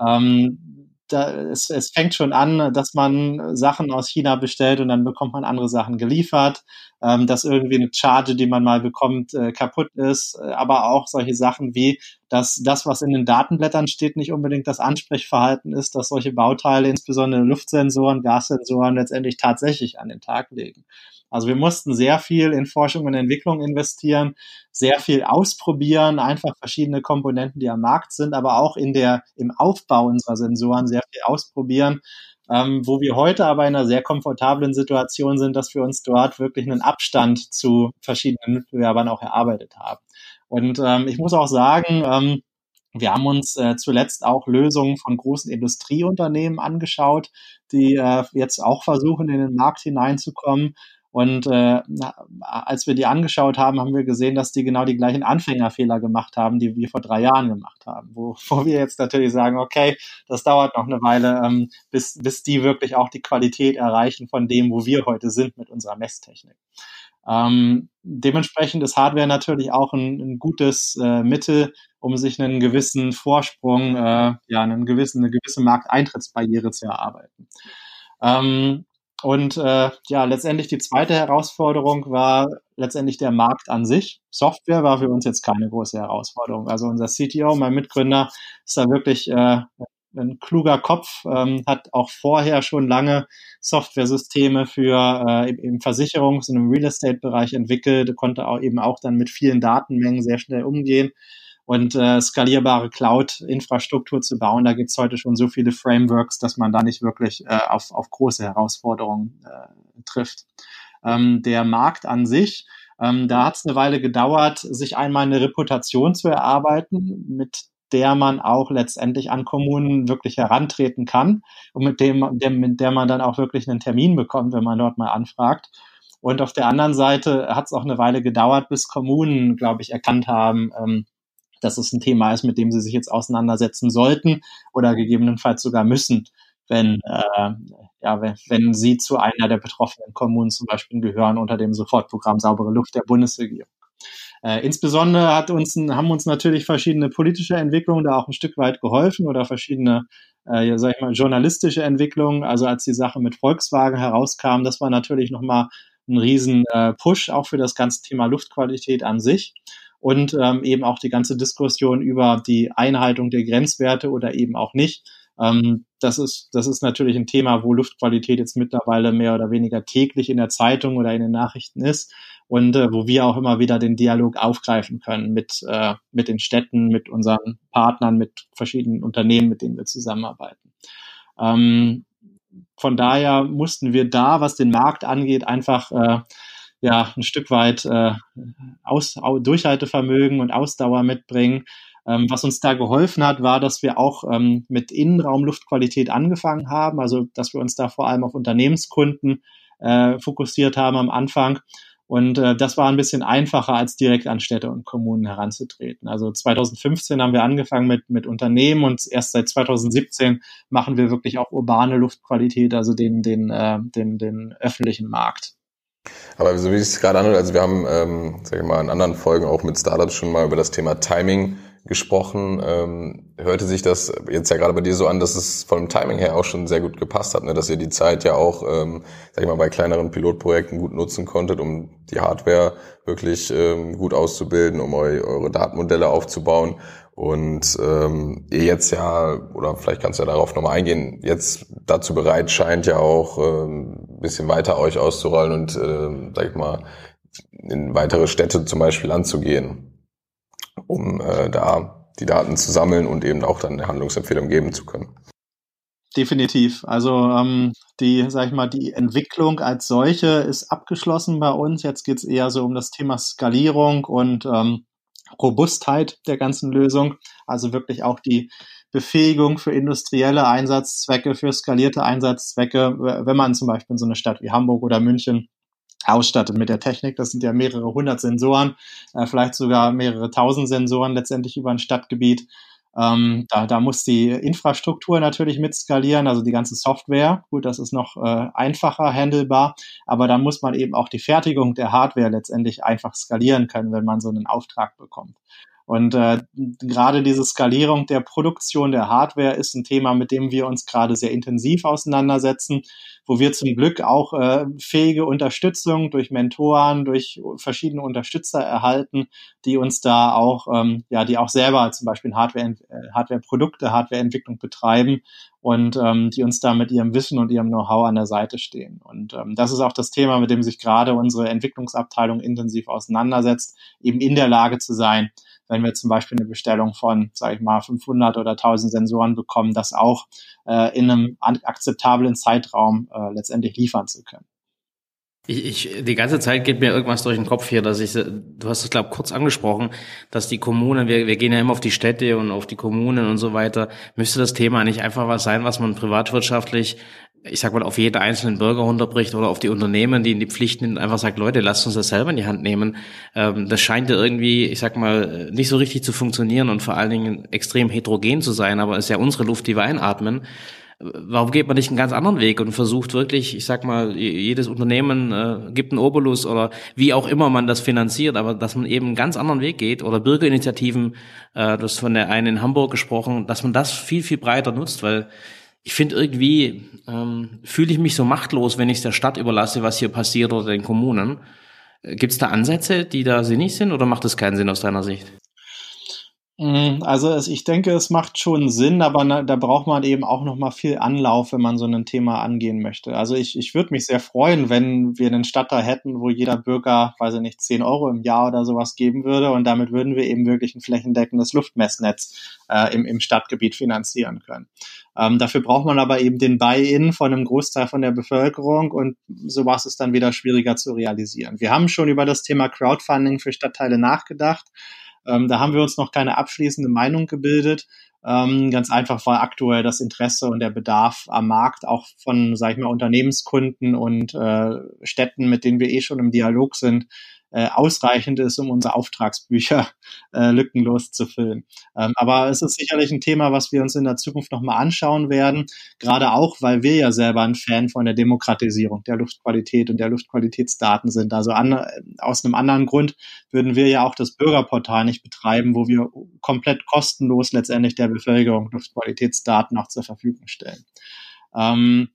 Ähm, da, es, es fängt schon an, dass man Sachen aus China bestellt und dann bekommt man andere Sachen geliefert, ähm, dass irgendwie eine Charge, die man mal bekommt, äh, kaputt ist, äh, aber auch solche Sachen wie, dass das, was in den Datenblättern steht, nicht unbedingt das Ansprechverhalten ist, dass solche Bauteile, insbesondere Luftsensoren, Gassensoren, letztendlich tatsächlich an den Tag legen. Also wir mussten sehr viel in Forschung und Entwicklung investieren, sehr viel ausprobieren, einfach verschiedene Komponenten, die am Markt sind, aber auch in der, im Aufbau unserer Sensoren sehr viel ausprobieren, ähm, wo wir heute aber in einer sehr komfortablen Situation sind, dass wir uns dort wirklich einen Abstand zu verschiedenen Mitbewerbern auch erarbeitet haben. Und ähm, ich muss auch sagen, ähm, wir haben uns äh, zuletzt auch Lösungen von großen Industrieunternehmen angeschaut, die äh, jetzt auch versuchen, in den Markt hineinzukommen. Und äh, als wir die angeschaut haben, haben wir gesehen, dass die genau die gleichen Anfängerfehler gemacht haben, die wir vor drei Jahren gemacht haben. Wo, wo wir jetzt natürlich sagen, okay, das dauert noch eine Weile, ähm, bis, bis die wirklich auch die Qualität erreichen von dem, wo wir heute sind mit unserer Messtechnik. Ähm, dementsprechend ist Hardware natürlich auch ein, ein gutes äh, Mittel, um sich einen gewissen Vorsprung, äh, ja, einen gewissen, eine gewisse Markteintrittsbarriere zu erarbeiten. Ähm, und äh, ja, letztendlich die zweite Herausforderung war letztendlich der Markt an sich. Software war für uns jetzt keine große Herausforderung. Also unser CTO, mein Mitgründer, ist da wirklich äh, ein kluger Kopf, ähm, hat auch vorher schon lange Softwaresysteme für äh, im Versicherungs- und im Real Estate-Bereich entwickelt, konnte auch eben auch dann mit vielen Datenmengen sehr schnell umgehen und äh, skalierbare Cloud-Infrastruktur zu bauen. Da gibt es heute schon so viele Frameworks, dass man da nicht wirklich äh, auf, auf große Herausforderungen äh, trifft. Ähm, der Markt an sich, ähm, da hat es eine Weile gedauert, sich einmal eine Reputation zu erarbeiten, mit der man auch letztendlich an Kommunen wirklich herantreten kann und mit dem, dem mit der man dann auch wirklich einen Termin bekommt, wenn man dort mal anfragt. Und auf der anderen Seite hat es auch eine Weile gedauert, bis Kommunen, glaube ich, erkannt haben, ähm, dass es ein Thema ist, mit dem sie sich jetzt auseinandersetzen sollten oder gegebenenfalls sogar müssen, wenn, äh, ja, wenn, wenn sie zu einer der betroffenen Kommunen zum Beispiel gehören unter dem Sofortprogramm Saubere Luft der Bundesregierung. Äh, insbesondere hat uns, haben uns natürlich verschiedene politische Entwicklungen da auch ein Stück weit geholfen oder verschiedene, äh, sag ich mal, journalistische Entwicklungen. Also als die Sache mit Volkswagen herauskam, das war natürlich nochmal ein riesen äh, Push auch für das ganze Thema Luftqualität an sich und ähm, eben auch die ganze Diskussion über die Einhaltung der Grenzwerte oder eben auch nicht. Ähm, das ist, das ist natürlich ein Thema, wo Luftqualität jetzt mittlerweile mehr oder weniger täglich in der Zeitung oder in den Nachrichten ist und äh, wo wir auch immer wieder den Dialog aufgreifen können mit, äh, mit den Städten, mit unseren Partnern, mit verschiedenen Unternehmen, mit denen wir zusammenarbeiten. Ähm, von daher mussten wir da, was den Markt angeht, einfach äh, ja ein Stück weit äh, Aus, Durchhaltevermögen und Ausdauer mitbringen, Ähm, was uns da geholfen hat, war, dass wir auch ähm, mit Innenraumluftqualität angefangen haben, also dass wir uns da vor allem auf Unternehmenskunden äh, fokussiert haben am Anfang. Und äh, das war ein bisschen einfacher, als direkt an Städte und Kommunen heranzutreten. Also 2015 haben wir angefangen mit, mit Unternehmen und erst seit 2017 machen wir wirklich auch urbane Luftqualität, also den, den, äh, den, den öffentlichen Markt. Aber so wie es gerade anhört, also wir haben, ähm, sag ich mal, in anderen Folgen auch mit Startups schon mal über das Thema Timing gesprochen. Ähm, hörte sich das jetzt ja gerade bei dir so an, dass es vom Timing her auch schon sehr gut gepasst hat, ne? dass ihr die Zeit ja auch, ähm, sag ich mal, bei kleineren Pilotprojekten gut nutzen konntet, um die Hardware wirklich ähm, gut auszubilden, um eu eure Datenmodelle aufzubauen. Und ähm, ihr jetzt ja, oder vielleicht kannst du ja darauf nochmal eingehen, jetzt dazu bereit scheint ja auch ähm, bisschen weiter euch auszurollen und, äh, sag ich mal, in weitere Städte zum Beispiel anzugehen, um äh, da die Daten zu sammeln und eben auch dann eine Handlungsempfehlung geben zu können. Definitiv. Also ähm, die, sag ich mal, die Entwicklung als solche ist abgeschlossen bei uns. Jetzt geht es eher so um das Thema Skalierung und ähm, Robustheit der ganzen Lösung, also wirklich auch die Befähigung für industrielle Einsatzzwecke, für skalierte Einsatzzwecke, wenn man zum Beispiel in so eine Stadt wie Hamburg oder München ausstattet mit der Technik. Das sind ja mehrere hundert Sensoren, äh, vielleicht sogar mehrere tausend Sensoren letztendlich über ein Stadtgebiet. Ähm, da, da muss die Infrastruktur natürlich mit skalieren, also die ganze Software. Gut, das ist noch äh, einfacher handelbar, aber da muss man eben auch die Fertigung der Hardware letztendlich einfach skalieren können, wenn man so einen Auftrag bekommt. Und äh, gerade diese Skalierung der Produktion der Hardware ist ein Thema, mit dem wir uns gerade sehr intensiv auseinandersetzen, wo wir zum Glück auch äh, fähige Unterstützung durch Mentoren, durch verschiedene Unterstützer erhalten, die uns da auch, ähm, ja, die auch selber zum Beispiel Hardware, äh, Hardware-Produkte, Hardware-Entwicklung betreiben und ähm, die uns da mit ihrem Wissen und ihrem Know-how an der Seite stehen. Und ähm, das ist auch das Thema, mit dem sich gerade unsere Entwicklungsabteilung intensiv auseinandersetzt, eben in der Lage zu sein, wenn wir zum Beispiel eine Bestellung von, sage ich mal, 500 oder 1000 Sensoren bekommen, das auch äh, in einem akzeptablen Zeitraum äh, letztendlich liefern zu können. Ich, ich, die ganze Zeit geht mir irgendwas durch den Kopf hier, dass ich, du hast es glaube kurz angesprochen, dass die Kommunen, wir, wir gehen ja immer auf die Städte und auf die Kommunen und so weiter, müsste das Thema nicht einfach was sein, was man privatwirtschaftlich ich sag mal, auf jeden einzelnen Bürger runterbricht oder auf die Unternehmen, die in die Pflichten sind, einfach sagt, Leute, lasst uns das selber in die Hand nehmen. Ähm, das scheint ja irgendwie, ich sag mal, nicht so richtig zu funktionieren und vor allen Dingen extrem heterogen zu sein, aber es ist ja unsere Luft, die wir einatmen. Warum geht man nicht einen ganz anderen Weg und versucht wirklich, ich sag mal, jedes Unternehmen äh, gibt einen Obolus oder wie auch immer man das finanziert, aber dass man eben einen ganz anderen Weg geht oder Bürgerinitiativen, äh, das von der einen in Hamburg gesprochen, dass man das viel, viel breiter nutzt, weil ich finde irgendwie, ähm, fühle ich mich so machtlos, wenn ich es der Stadt überlasse, was hier passiert oder den Kommunen. Äh, Gibt es da Ansätze, die da sinnig sind oder macht das keinen Sinn aus deiner Sicht? Mm, also ich denke, es macht schon Sinn, aber da braucht man eben auch noch mal viel Anlauf, wenn man so ein Thema angehen möchte. Also ich, ich würde mich sehr freuen, wenn wir einen Stadtteil hätten, wo jeder Bürger, weiß ich nicht, 10 Euro im Jahr oder sowas geben würde und damit würden wir eben wirklich ein flächendeckendes Luftmessnetz äh, im, im Stadtgebiet finanzieren können. Ähm, dafür braucht man aber eben den Buy-in von einem Großteil von der Bevölkerung und sowas ist dann wieder schwieriger zu realisieren. Wir haben schon über das Thema Crowdfunding für Stadtteile nachgedacht. Ähm, da haben wir uns noch keine abschließende Meinung gebildet. Ähm, ganz einfach, weil aktuell das Interesse und der Bedarf am Markt auch von, sag ich mal, Unternehmenskunden und äh, Städten, mit denen wir eh schon im Dialog sind, äh, ausreichend ist, um unsere Auftragsbücher äh, lückenlos zu füllen. Ähm, aber es ist sicherlich ein Thema, was wir uns in der Zukunft nochmal anschauen werden, gerade auch, weil wir ja selber ein Fan von der Demokratisierung der Luftqualität und der Luftqualitätsdaten sind. Also an, aus einem anderen Grund würden wir ja auch das Bürgerportal nicht betreiben, wo wir komplett kostenlos letztendlich der Bevölkerung Luftqualitätsdaten auch zur Verfügung stellen. Ähm,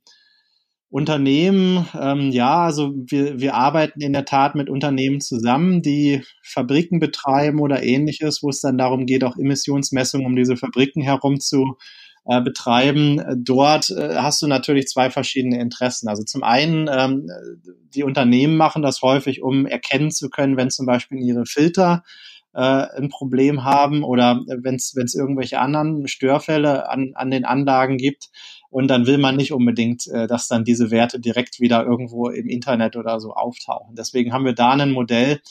Unternehmen, ähm, ja, also wir, wir arbeiten in der Tat mit Unternehmen zusammen, die Fabriken betreiben oder ähnliches, wo es dann darum geht, auch Emissionsmessungen um diese Fabriken herum zu äh, betreiben. Dort äh, hast du natürlich zwei verschiedene Interessen. Also zum einen, ähm, die Unternehmen machen das häufig, um erkennen zu können, wenn zum Beispiel ihre Filter äh, ein Problem haben oder wenn es irgendwelche anderen Störfälle an, an den Anlagen gibt, und dann will man nicht unbedingt, äh, dass dann diese Werte direkt wieder irgendwo im Internet oder so auftauchen. Deswegen haben wir da ein Modell,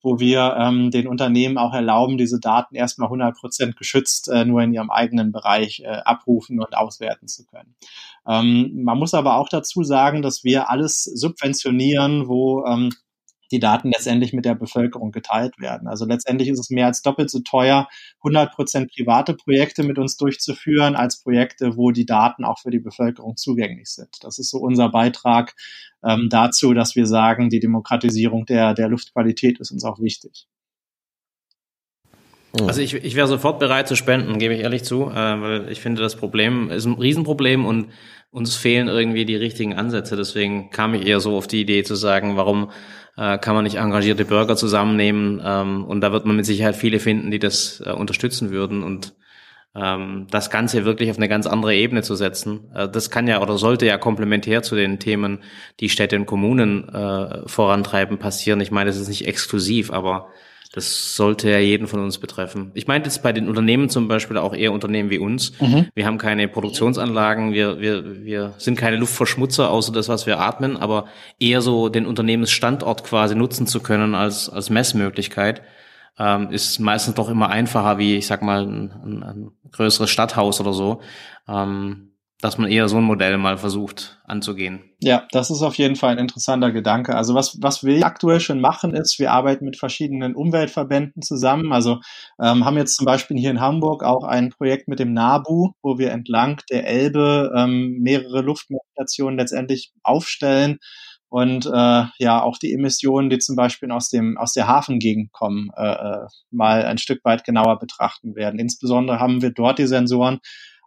wo wir ähm, den Unternehmen auch erlauben, diese Daten erstmal 100 Prozent geschützt äh, nur in ihrem eigenen Bereich äh, abrufen und auswerten zu können. Ähm, man muss aber auch dazu sagen, dass wir alles subventionieren, wo ähm, die Daten letztendlich mit der Bevölkerung geteilt werden. Also letztendlich ist es mehr als doppelt so teuer, 100 Prozent private Projekte mit uns durchzuführen, als Projekte, wo die Daten auch für die Bevölkerung zugänglich sind. Das ist so unser Beitrag ähm, dazu, dass wir sagen, die Demokratisierung der, der Luftqualität ist uns auch wichtig. Also ich, ich wäre sofort bereit zu spenden, gebe ich ehrlich zu, äh, weil ich finde, das Problem ist ein Riesenproblem und uns fehlen irgendwie die richtigen Ansätze. Deswegen kam ich eher so auf die Idee zu sagen, warum äh, kann man nicht engagierte Bürger zusammennehmen ähm, und da wird man mit Sicherheit viele finden, die das äh, unterstützen würden und ähm, das Ganze wirklich auf eine ganz andere Ebene zu setzen. Äh, das kann ja oder sollte ja komplementär zu den Themen, die Städte und Kommunen äh, vorantreiben, passieren. Ich meine, das ist nicht exklusiv, aber das sollte ja jeden von uns betreffen. Ich meinte jetzt bei den Unternehmen zum Beispiel auch eher Unternehmen wie uns. Mhm. Wir haben keine Produktionsanlagen, wir, wir, wir sind keine Luftverschmutzer, außer das, was wir atmen, aber eher so den Unternehmensstandort quasi nutzen zu können als, als Messmöglichkeit, ähm, ist meistens doch immer einfacher wie, ich sag mal, ein, ein, ein größeres Stadthaus oder so. Ähm, dass man eher so ein Modell mal versucht anzugehen. Ja, das ist auf jeden Fall ein interessanter Gedanke. Also was, was wir aktuell schon machen, ist, wir arbeiten mit verschiedenen Umweltverbänden zusammen. Also ähm, haben jetzt zum Beispiel hier in Hamburg auch ein Projekt mit dem NABU, wo wir entlang der Elbe ähm, mehrere Luftmessstationen letztendlich aufstellen und äh, ja auch die Emissionen, die zum Beispiel aus dem aus der Hafengegend kommen, äh, äh mal ein Stück weit genauer betrachten werden. Insbesondere haben wir dort die Sensoren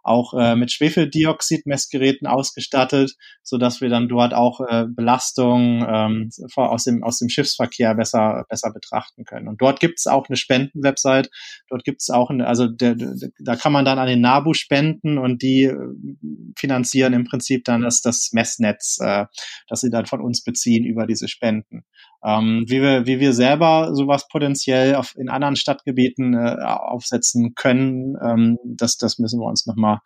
auch äh, mit Schwefeldioxid-Messgeräten ausgestattet, so dass wir dann dort auch äh, Belastung ähm, aus dem aus dem Schiffsverkehr besser besser betrachten können. Und dort gibt es auch eine Spendenwebsite. Dort gibt es auch eine, also der, der, da kann man dann an den NABU spenden und die äh, finanzieren im Prinzip dann das das Messnetz, äh, das sie dann von uns beziehen über diese Spenden. Ähm, wie, wir, wie wir selber sowas potenziell auf, in anderen Stadtgebieten äh, aufsetzen können, ähm, das, das müssen wir uns nochmal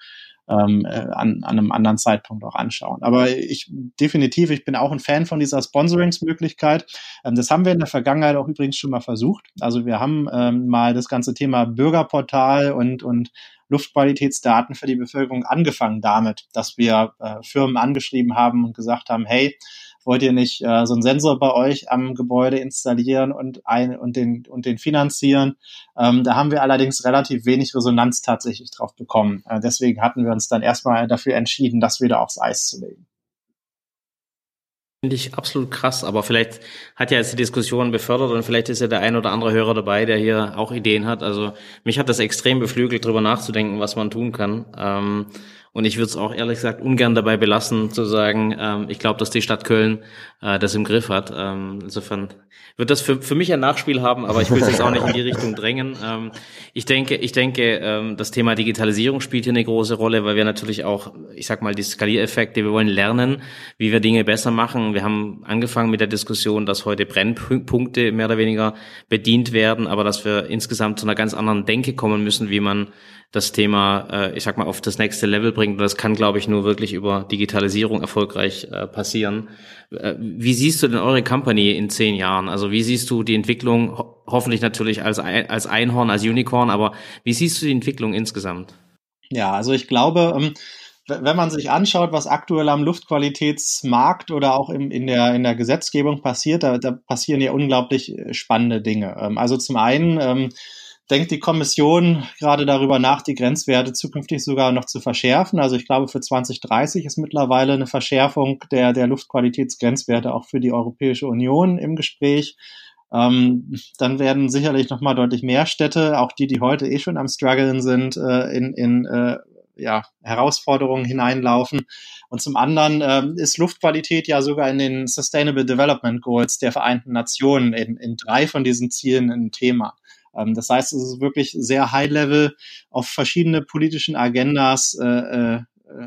ähm, äh, an, an einem anderen Zeitpunkt auch anschauen. Aber ich definitiv, ich bin auch ein Fan von dieser Sponsoringsmöglichkeit. Ähm, das haben wir in der Vergangenheit auch übrigens schon mal versucht. Also wir haben ähm, mal das ganze Thema Bürgerportal und, und Luftqualitätsdaten für die Bevölkerung angefangen damit, dass wir äh, Firmen angeschrieben haben und gesagt haben, hey, wollt ihr nicht äh, so einen Sensor bei euch am Gebäude installieren und ein und den und den finanzieren? Ähm, da haben wir allerdings relativ wenig Resonanz tatsächlich drauf bekommen. Äh, deswegen hatten wir uns dann erstmal dafür entschieden, das wieder aufs Eis zu legen. Finde ich absolut krass, aber vielleicht hat ja jetzt die Diskussion befördert und vielleicht ist ja der ein oder andere Hörer dabei, der hier auch Ideen hat. Also mich hat das extrem beflügelt, darüber nachzudenken, was man tun kann. Ähm, und ich würde es auch ehrlich gesagt ungern dabei belassen, zu sagen, ähm, ich glaube, dass die Stadt Köln äh, das im Griff hat. Ähm, insofern wird das für, für mich ein Nachspiel haben, aber ich will es jetzt auch nicht in die Richtung drängen. Ähm, ich denke, ich denke, ähm, das Thema Digitalisierung spielt hier eine große Rolle, weil wir natürlich auch, ich sag mal, die Skaliereffekte, wir wollen lernen, wie wir Dinge besser machen. Wir haben angefangen mit der Diskussion, dass heute Brennpunkte mehr oder weniger bedient werden, aber dass wir insgesamt zu einer ganz anderen Denke kommen müssen, wie man das Thema, äh, ich sag mal, auf das nächste Level bringt. Und das kann, glaube ich, nur wirklich über Digitalisierung erfolgreich äh, passieren. Äh, wie siehst du denn eure Company in zehn Jahren? Also wie siehst du die Entwicklung, ho hoffentlich natürlich als, als Einhorn, als Unicorn, aber wie siehst du die Entwicklung insgesamt? Ja, also ich glaube, ähm wenn man sich anschaut, was aktuell am Luftqualitätsmarkt oder auch im, in, der, in der Gesetzgebung passiert, da, da passieren ja unglaublich äh, spannende Dinge. Ähm, also zum einen ähm, denkt die Kommission gerade darüber nach, die Grenzwerte zukünftig sogar noch zu verschärfen. Also ich glaube, für 2030 ist mittlerweile eine Verschärfung der, der Luftqualitätsgrenzwerte auch für die Europäische Union im Gespräch. Ähm, dann werden sicherlich noch mal deutlich mehr Städte, auch die, die heute eh schon am struggeln sind, äh, in, in äh, ja, Herausforderungen hineinlaufen. Und zum anderen äh, ist Luftqualität ja sogar in den Sustainable Development Goals der Vereinten Nationen in, in drei von diesen Zielen ein Thema. Ähm, das heißt, es ist wirklich sehr high-level auf verschiedene politischen Agendas äh, äh,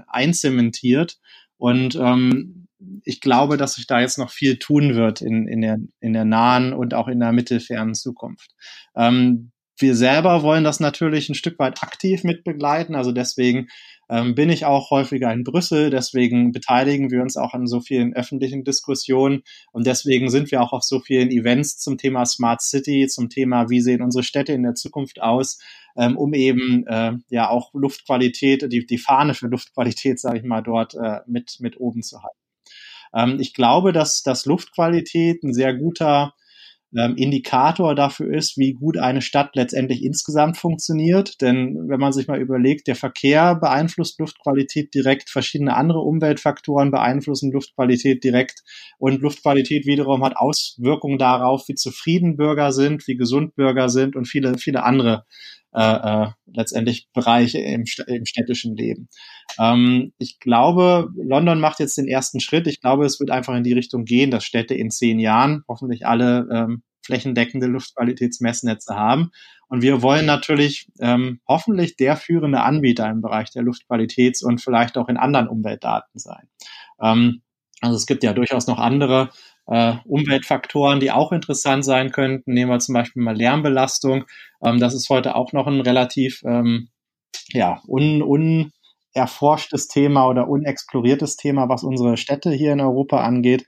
einzementiert. Und ähm, ich glaube, dass sich da jetzt noch viel tun wird in, in, der, in der nahen und auch in der mittelfernen Zukunft. Ähm, wir selber wollen das natürlich ein Stück weit aktiv mitbegleiten. Also deswegen ähm, bin ich auch häufiger in Brüssel. Deswegen beteiligen wir uns auch an so vielen öffentlichen Diskussionen. Und deswegen sind wir auch auf so vielen Events zum Thema Smart City, zum Thema, wie sehen unsere Städte in der Zukunft aus, ähm, um eben äh, ja auch Luftqualität, die, die Fahne für Luftqualität, sage ich mal, dort äh, mit, mit oben zu halten. Ähm, ich glaube, dass, dass Luftqualität ein sehr guter ähm, Indikator dafür ist, wie gut eine Stadt letztendlich insgesamt funktioniert. Denn wenn man sich mal überlegt, der Verkehr beeinflusst Luftqualität direkt, verschiedene andere Umweltfaktoren beeinflussen Luftqualität direkt und Luftqualität wiederum hat Auswirkungen darauf, wie zufrieden Bürger sind, wie gesund Bürger sind und viele, viele andere äh, äh, letztendlich Bereiche im, im städtischen Leben. Ähm, ich glaube, London macht jetzt den ersten Schritt. Ich glaube, es wird einfach in die Richtung gehen, dass Städte in zehn Jahren hoffentlich alle ähm, flächendeckende Luftqualitätsmessnetze haben. Und wir wollen natürlich ähm, hoffentlich der führende Anbieter im Bereich der Luftqualitäts- und vielleicht auch in anderen Umweltdaten sein. Ähm, also es gibt ja durchaus noch andere äh, Umweltfaktoren, die auch interessant sein könnten. Nehmen wir zum Beispiel mal Lärmbelastung. Ähm, das ist heute auch noch ein relativ ähm, ja, un, unerforschtes Thema oder unexploriertes Thema, was unsere Städte hier in Europa angeht.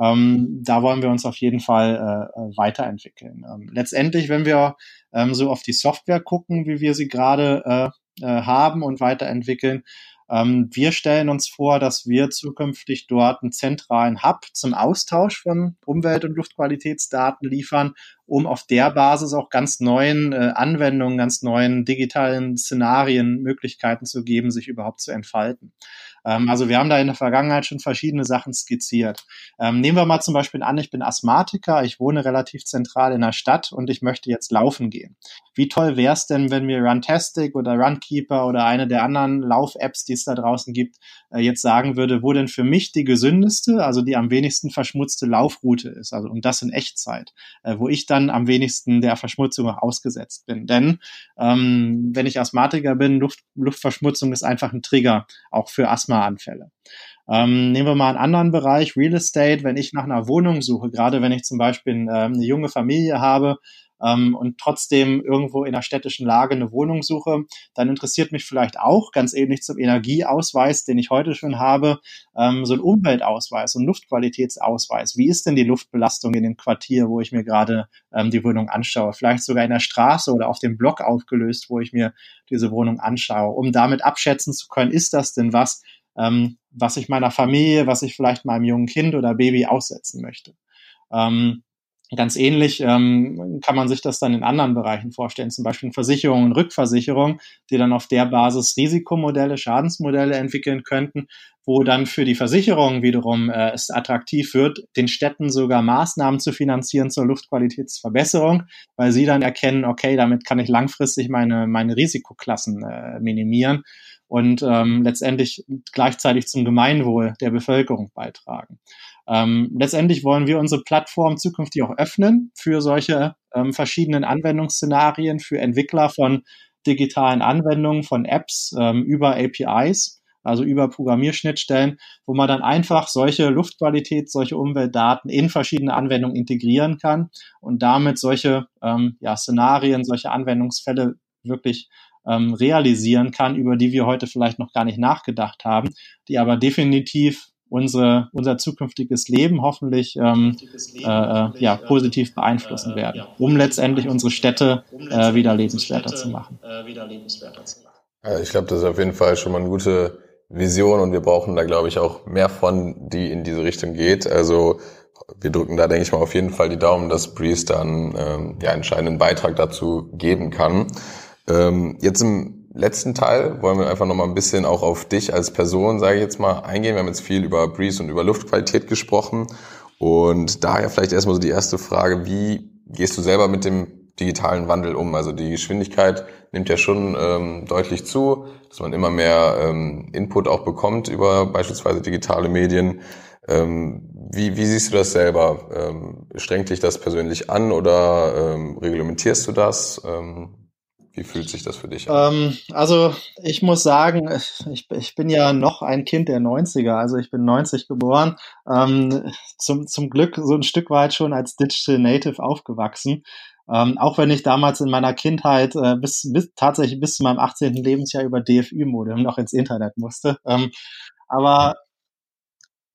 Ähm, da wollen wir uns auf jeden Fall äh, äh weiterentwickeln. Ähm, letztendlich, wenn wir ähm, so auf die Software gucken, wie wir sie gerade äh, äh, haben und weiterentwickeln, ähm, wir stellen uns vor, dass wir zukünftig dort einen zentralen Hub zum Austausch von Umwelt- und Luftqualitätsdaten liefern, um auf der Basis auch ganz neuen äh, Anwendungen, ganz neuen digitalen Szenarien Möglichkeiten zu geben, sich überhaupt zu entfalten. Ähm, also wir haben da in der Vergangenheit schon verschiedene Sachen skizziert. Ähm, nehmen wir mal zum Beispiel an, ich bin Asthmatiker, ich wohne relativ zentral in der Stadt und ich möchte jetzt laufen gehen. Wie toll wäre es denn, wenn mir Runtastic oder Runkeeper oder eine der anderen Lauf-Apps, die es da draußen gibt, äh, jetzt sagen würde, wo denn für mich die gesündeste, also die am wenigsten verschmutzte Laufroute ist. Also und das in Echtzeit, äh, wo ich dann am wenigsten der Verschmutzung auch ausgesetzt bin. Denn ähm, wenn ich Asthmatiker bin, Luft, Luftverschmutzung ist einfach ein Trigger, auch für Asthmaanfälle. Ähm, nehmen wir mal einen anderen Bereich, Real Estate. Wenn ich nach einer Wohnung suche, gerade wenn ich zum Beispiel äh, eine junge Familie habe, ähm, und trotzdem irgendwo in einer städtischen Lage eine Wohnung suche, dann interessiert mich vielleicht auch, ganz ähnlich zum Energieausweis, den ich heute schon habe, ähm, so ein Umweltausweis, so ein Luftqualitätsausweis. Wie ist denn die Luftbelastung in dem Quartier, wo ich mir gerade ähm, die Wohnung anschaue? Vielleicht sogar in der Straße oder auf dem Block aufgelöst, wo ich mir diese Wohnung anschaue, um damit abschätzen zu können, ist das denn was, ähm, was ich meiner Familie, was ich vielleicht meinem jungen Kind oder Baby aussetzen möchte. Ähm, Ganz ähnlich ähm, kann man sich das dann in anderen Bereichen vorstellen, zum Beispiel Versicherungen und Rückversicherung, die dann auf der Basis Risikomodelle, Schadensmodelle entwickeln könnten, wo dann für die Versicherung wiederum äh, es attraktiv wird, den Städten sogar Maßnahmen zu finanzieren zur Luftqualitätsverbesserung, weil sie dann erkennen, okay, damit kann ich langfristig meine, meine Risikoklassen äh, minimieren und ähm, letztendlich gleichzeitig zum Gemeinwohl der Bevölkerung beitragen. Ähm, letztendlich wollen wir unsere Plattform zukünftig auch öffnen für solche ähm, verschiedenen Anwendungsszenarien, für Entwickler von digitalen Anwendungen, von Apps ähm, über APIs, also über Programmierschnittstellen, wo man dann einfach solche Luftqualität, solche Umweltdaten in verschiedene Anwendungen integrieren kann und damit solche ähm, ja, Szenarien, solche Anwendungsfälle wirklich ähm, realisieren kann, über die wir heute vielleicht noch gar nicht nachgedacht haben, die aber definitiv unsere, unser zukünftiges Leben hoffentlich ähm, äh, äh, ja, positiv beeinflussen werden, um letztendlich unsere Städte äh, wieder lebenswerter zu machen. Ich glaube, das ist auf jeden Fall schon mal eine gute Vision und wir brauchen da, glaube ich, auch mehr von, die in diese Richtung geht. Also wir drücken da, denke ich mal, auf jeden Fall die Daumen, dass Breeze dann ähm, ja, entscheidenden Beitrag dazu geben kann. Ähm, jetzt im letzten Teil wollen wir einfach noch mal ein bisschen auch auf dich als Person, sage ich jetzt mal, eingehen. Wir haben jetzt viel über Breeze und über Luftqualität gesprochen. Und daher vielleicht erstmal so die erste Frage, wie gehst du selber mit dem digitalen Wandel um? Also die Geschwindigkeit nimmt ja schon ähm, deutlich zu, dass man immer mehr ähm, Input auch bekommt über beispielsweise digitale Medien. Ähm, wie, wie siehst du das selber? Ähm, strengt dich das persönlich an oder ähm, reglementierst du das? Ähm, Wie fühlt sich das für dich an? Ähm, also ich muss sagen, ich, ich bin ja noch ein Kind der 90er, also ich bin 90 geboren, ähm, zum, zum Glück so ein Stück weit schon als Digital Native aufgewachsen. Ähm, auch wenn ich damals in meiner Kindheit äh, bis, bis tatsächlich bis zu meinem 18. Lebensjahr über DFÜ-Modem noch ins Internet musste. Ähm, aber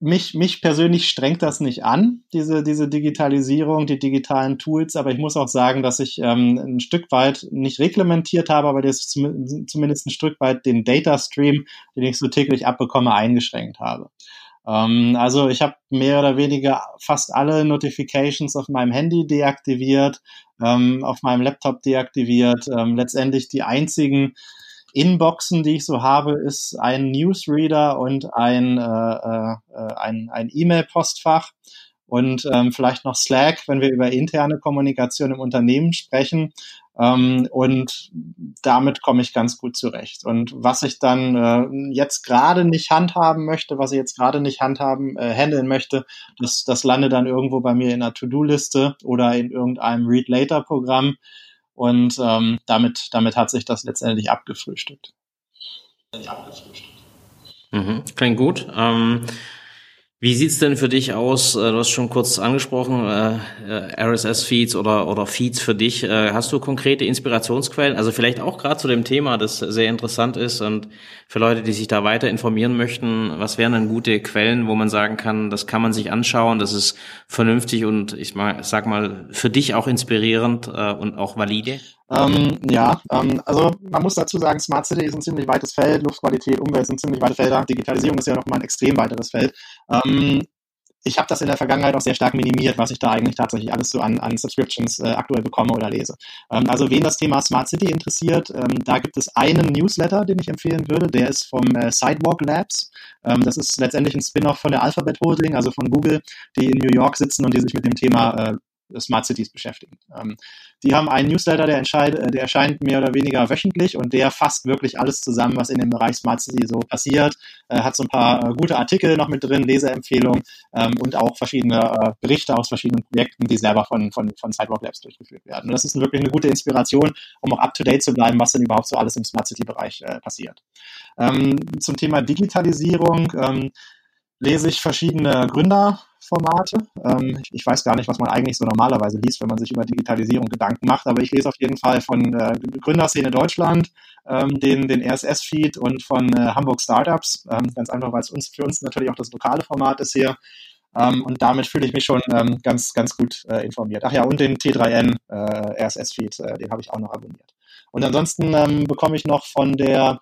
mich, mich persönlich strengt das nicht an, diese, diese Digitalisierung, die digitalen Tools, aber ich muss auch sagen, dass ich ähm, ein Stück weit nicht reglementiert habe, aber das zum, zumindest ein Stück weit den Data Stream, den ich so täglich abbekomme, eingeschränkt habe. Ähm, also ich habe mehr oder weniger fast alle Notifications auf meinem Handy deaktiviert, ähm, auf meinem Laptop deaktiviert, ähm, letztendlich die einzigen Inboxen, die ich so habe, ist ein Newsreader und ein, äh, äh, ein, ein E-Mail-Postfach und ähm, vielleicht noch Slack, wenn wir über interne Kommunikation im Unternehmen sprechen. Ähm, und damit komme ich ganz gut zurecht. Und was ich dann äh, jetzt gerade nicht handhaben möchte, was ich jetzt gerade nicht handhaben, äh, handeln möchte, das, das landet dann irgendwo bei mir in einer To-Do-Liste oder in irgendeinem Read-Later-Programm. Und ähm, damit, damit hat sich das letztendlich abgefrühstückt. Mhm, klingt gut. Ähm, wie sieht's denn für dich aus? Äh, du hast schon kurz angesprochen, äh, äh RSS-Feeds oder, oder Feeds für dich. Äh, hast du konkrete Inspirationsquellen? Also vielleicht auch gerade zu dem Thema, das sehr interessant ist und für Leute, die sich da weiter informieren möchten, was wären denn gute Quellen, wo man sagen kann, das kann man sich anschauen, das ist vernünftig und ich sag mal, für dich auch inspirierend äh, und auch valide? Ähm, ja, ähm, also man muss dazu sagen, Smart City ist ein ziemlich weites Feld, Luftqualität, Umwelt sind ziemlich weite Felder, Digitalisierung ist ja noch mal ein extrem weiteres Feld. Ähm, ich habe das in der Vergangenheit auch sehr stark minimiert, was ich da eigentlich tatsächlich alles so an, an Subscriptions äh, aktuell bekomme oder lese. Ähm, also wen das Thema Smart City interessiert, ähm, da gibt es einen Newsletter, den ich empfehlen würde, der ist vom äh, Sidewalk Labs. Ähm, das ist letztendlich ein Spin-off von der Alphabet Holding, also von Google, die in New York sitzen und die sich mit dem Thema äh, Smart Cities beschäftigen. Ähm, die haben einen Newsletter, der, äh, der erscheint mehr oder weniger wöchentlich und der fasst wirklich alles zusammen, was in dem Bereich Smart City so passiert. Äh, hat so ein paar äh, gute Artikel noch mit drin, Leseempfehlungen ähm, und auch verschiedene äh, Berichte aus verschiedenen Projekten, die selber von, von, von Sidewalk Labs durchgeführt werden. Und das ist wirklich eine gute Inspiration, um auch up-to-date zu bleiben, was denn überhaupt so alles im Smart City-Bereich äh, passiert. Ähm, zum Thema Digitalisierung ähm, lese ich verschiedene Gründer Formate. Ähm, ich, ich, weiß gar nicht, was man eigentlich so normalerweise liest, wenn man sich über Digitalisierung Gedanken macht, aber ich lese auf jeden Fall von äh, Gründerszene Deutschland, ähm, den, den RSS-Feed und von äh, Hamburg Startups. Ähm, ganz einfach, weil es uns, für uns natürlich auch das lokale Format ist hier. Ähm, und damit fühle ich mich schon ähm, ganz, ganz gut äh, informiert. Ach ja, und den T3N äh, RSS-Feed, äh, den habe ich auch noch abonniert. Und ansonsten ähm, bekomme ich noch von der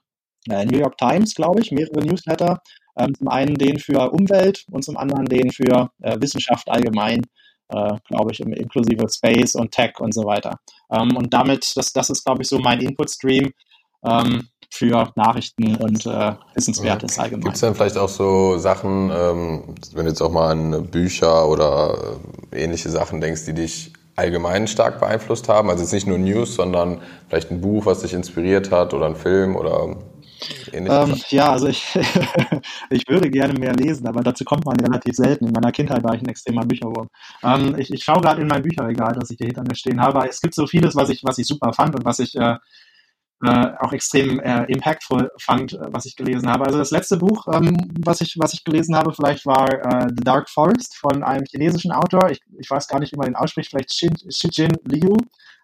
äh, New York Times, glaube ich, mehrere Newsletter. Ähm, zum einen den für Umwelt und zum anderen den für äh, Wissenschaft allgemein, äh, glaube ich, inklusive Space und Tech und so weiter. Ähm, und damit, das, das ist, glaube ich, so mein Input-Stream ähm, für Nachrichten und äh, Wissenswertes allgemein. Gibt es dann vielleicht auch so Sachen, ähm, wenn du jetzt auch mal an Bücher oder äh, ähnliche Sachen denkst, die dich allgemein stark beeinflusst haben? Also jetzt nicht nur News, sondern vielleicht ein Buch, was dich inspiriert hat oder ein Film oder ähm, ja, also ich, ich würde gerne mehr lesen, aber dazu kommt man relativ selten. In meiner Kindheit war ich ein extremer Bücherwurm. Ähm, ich, ich schaue gerade in mein Bücherregal, das ich hier hinter mir stehen habe. Es gibt so vieles, was ich, was ich super fand und was ich äh, äh, auch extrem äh, impactful fand, äh, was ich gelesen habe. Also das letzte Buch, ähm, was ich was ich gelesen habe, vielleicht war äh, The Dark Forest von einem chinesischen Autor. Ich, ich weiß gar nicht, wie man den ausspricht. Vielleicht Xijin Liu.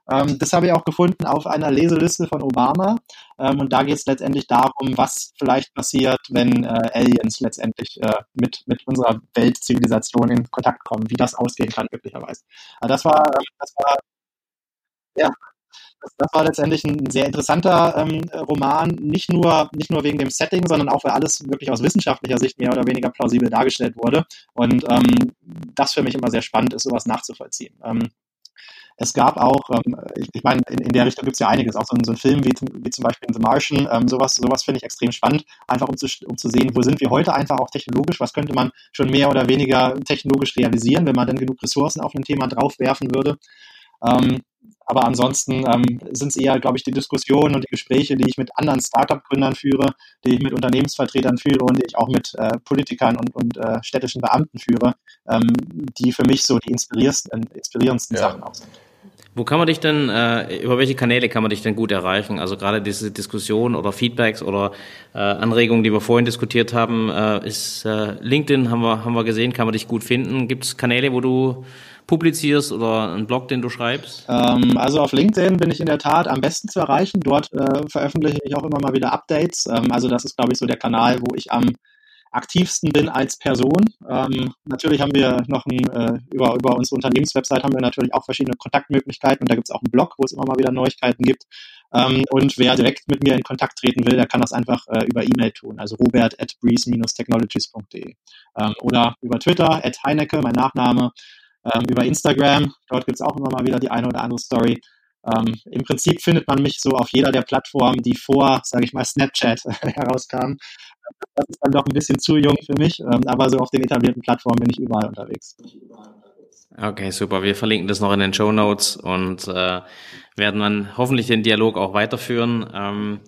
Ähm, das habe ich auch gefunden auf einer Leseliste von Obama. Ähm, und da geht es letztendlich darum, was vielleicht passiert, wenn äh, Aliens letztendlich äh, mit, mit unserer Weltzivilisation in Kontakt kommen, wie das ausgehen kann, möglicherweise. Also das war, ähm, das war, ja, das, das, war letztendlich ein sehr interessanter ähm, Roman, nicht nur, nicht nur wegen dem Setting, sondern auch, weil alles wirklich aus wissenschaftlicher Sicht mehr oder weniger plausibel dargestellt wurde. Und ähm, das für mich immer sehr spannend ist, sowas nachzuvollziehen. Ähm, es gab auch, ähm, ich, ich meine, in, in der Richtung gibt es ja einiges, auch so, so ein Film wie, wie zum Beispiel The Martian, ähm, sowas, sowas finde ich extrem spannend, einfach um zu, um zu sehen, wo sind wir heute einfach auch technologisch, was könnte man schon mehr oder weniger technologisch realisieren, wenn man dann genug Ressourcen auf ein Thema draufwerfen würde. Ähm, aber ansonsten ähm, sind es eher, glaube ich, die Diskussionen und die Gespräche, die ich mit anderen Startup-Gründern führe, die ich mit Unternehmensvertretern führe und die ich auch mit äh, Politikern und, und äh, städtischen Beamten führe, ähm, die für mich so die inspirierendsten, inspirierendsten ja. Sachen auch sind. Wo kann man dich denn, äh, über welche Kanäle kann man dich denn gut erreichen? Also gerade diese Diskussion oder Feedbacks oder äh, Anregungen, die wir vorhin diskutiert haben, äh, ist äh, LinkedIn, haben wir, haben wir gesehen, kann man dich gut finden. Gibt es Kanäle, wo du publizierst oder einen Blog, den du schreibst? Ähm, also auf LinkedIn bin ich in der Tat am besten zu erreichen. Dort äh, veröffentliche ich auch immer mal wieder Updates. Ähm, also das ist, glaube ich, so der Kanal, wo ich am aktivsten bin als Person. Ähm, natürlich haben wir noch ein, äh, über, über unsere Unternehmenswebsite haben wir natürlich auch verschiedene Kontaktmöglichkeiten und da gibt es auch einen Blog, wo es immer mal wieder Neuigkeiten gibt. Ähm, und wer direkt mit mir in Kontakt treten will, der kann das einfach äh, über E-Mail tun, also robert at breeze-technologies.de ähm, oder über Twitter at Heinecke, mein Nachname, ähm, über Instagram, dort gibt es auch immer mal wieder die eine oder andere Story. Ähm, Im Prinzip findet man mich so auf jeder der Plattformen, die vor, sage ich mal, Snapchat herauskamen. Das ist dann doch ein bisschen zu jung für mich, ähm, aber so auf den etablierten Plattformen bin ich überall unterwegs. Okay, super. Wir verlinken das noch in den Show Notes und äh, werden dann hoffentlich den Dialog auch weiterführen. Ähm,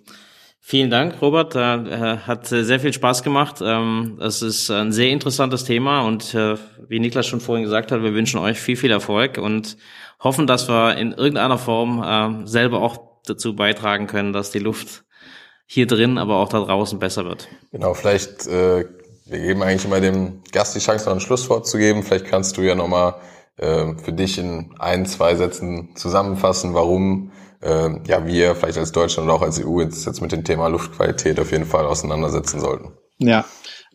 vielen Dank, Robert. Äh, hat sehr viel Spaß gemacht. Ähm, es ist ein sehr interessantes Thema und äh, wie Niklas schon vorhin gesagt hat, wir wünschen euch viel, viel Erfolg und hoffen, dass wir in irgendeiner Form äh, selber auch dazu beitragen können, dass die Luft hier drin, aber auch da draußen besser wird. Genau, vielleicht, äh, wir geben eigentlich immer dem Gast die Chance, noch ein Schlusswort zu geben. Vielleicht kannst du ja nochmal äh, für dich in ein, zwei Sätzen zusammenfassen, warum äh, ja wir vielleicht als Deutschland und auch als EU jetzt, jetzt mit dem Thema Luftqualität auf jeden Fall auseinandersetzen sollten. Ja,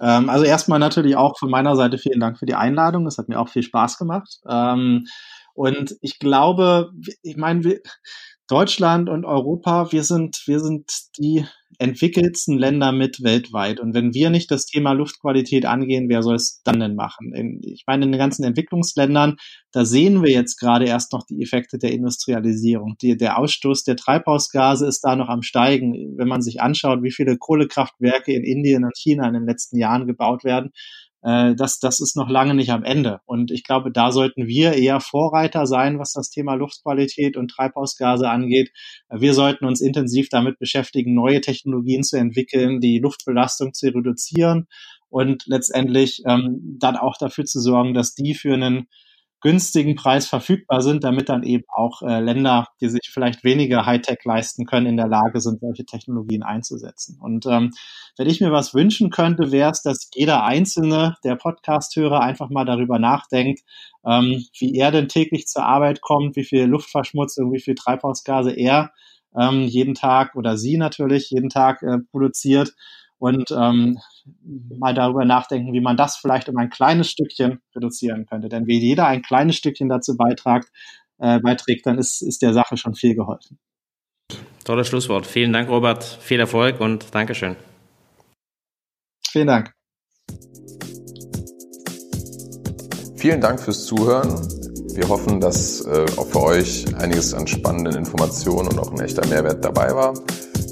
ähm, also erstmal natürlich auch von meiner Seite vielen Dank für die Einladung. Das hat mir auch viel Spaß gemacht. Ähm, und ich glaube, ich meine, Deutschland und Europa, wir sind, wir sind die entwickelsten Länder mit weltweit. Und wenn wir nicht das Thema Luftqualität angehen, wer soll es dann denn machen? In, ich meine, in den ganzen Entwicklungsländern, da sehen wir jetzt gerade erst noch die Effekte der Industrialisierung. Die, der Ausstoß der Treibhausgase ist da noch am Steigen. Wenn man sich anschaut, wie viele Kohlekraftwerke in Indien und China in den letzten Jahren gebaut werden, äh, das, das ist noch lange nicht am Ende. Und ich glaube, da sollten wir eher Vorreiter sein, was das Thema Luftqualität und Treibhausgase angeht. Wir sollten uns intensiv damit beschäftigen, neue Technologien zu entwickeln, die Luftbelastung zu reduzieren und letztendlich ähm, dann auch dafür zu sorgen, dass die für einen günstigen Preis verfügbar sind, damit dann eben auch äh, Länder, die sich vielleicht weniger Hightech leisten können, in der Lage sind, solche Technologien einzusetzen. Und ähm, wenn ich mir was wünschen könnte, wäre es, dass jeder einzelne der Podcast-Hörer einfach mal darüber nachdenkt, ähm, wie er denn täglich zur Arbeit kommt, wie viel Luftverschmutzung, wie viel Treibhausgase er ähm, jeden Tag oder sie natürlich jeden Tag äh, produziert und ähm, mal darüber nachdenken, wie man das vielleicht um ein kleines Stückchen reduzieren könnte. Denn wie jeder ein kleines Stückchen dazu beitragt, äh, beiträgt, dann ist, ist der Sache schon viel geholfen. Tolles Schlusswort. Vielen Dank, Robert. Viel Erfolg und Dankeschön. Vielen Dank. Vielen Dank fürs Zuhören. Wir hoffen, dass äh, auch für euch einiges an spannenden Informationen und auch ein echter Mehrwert dabei war.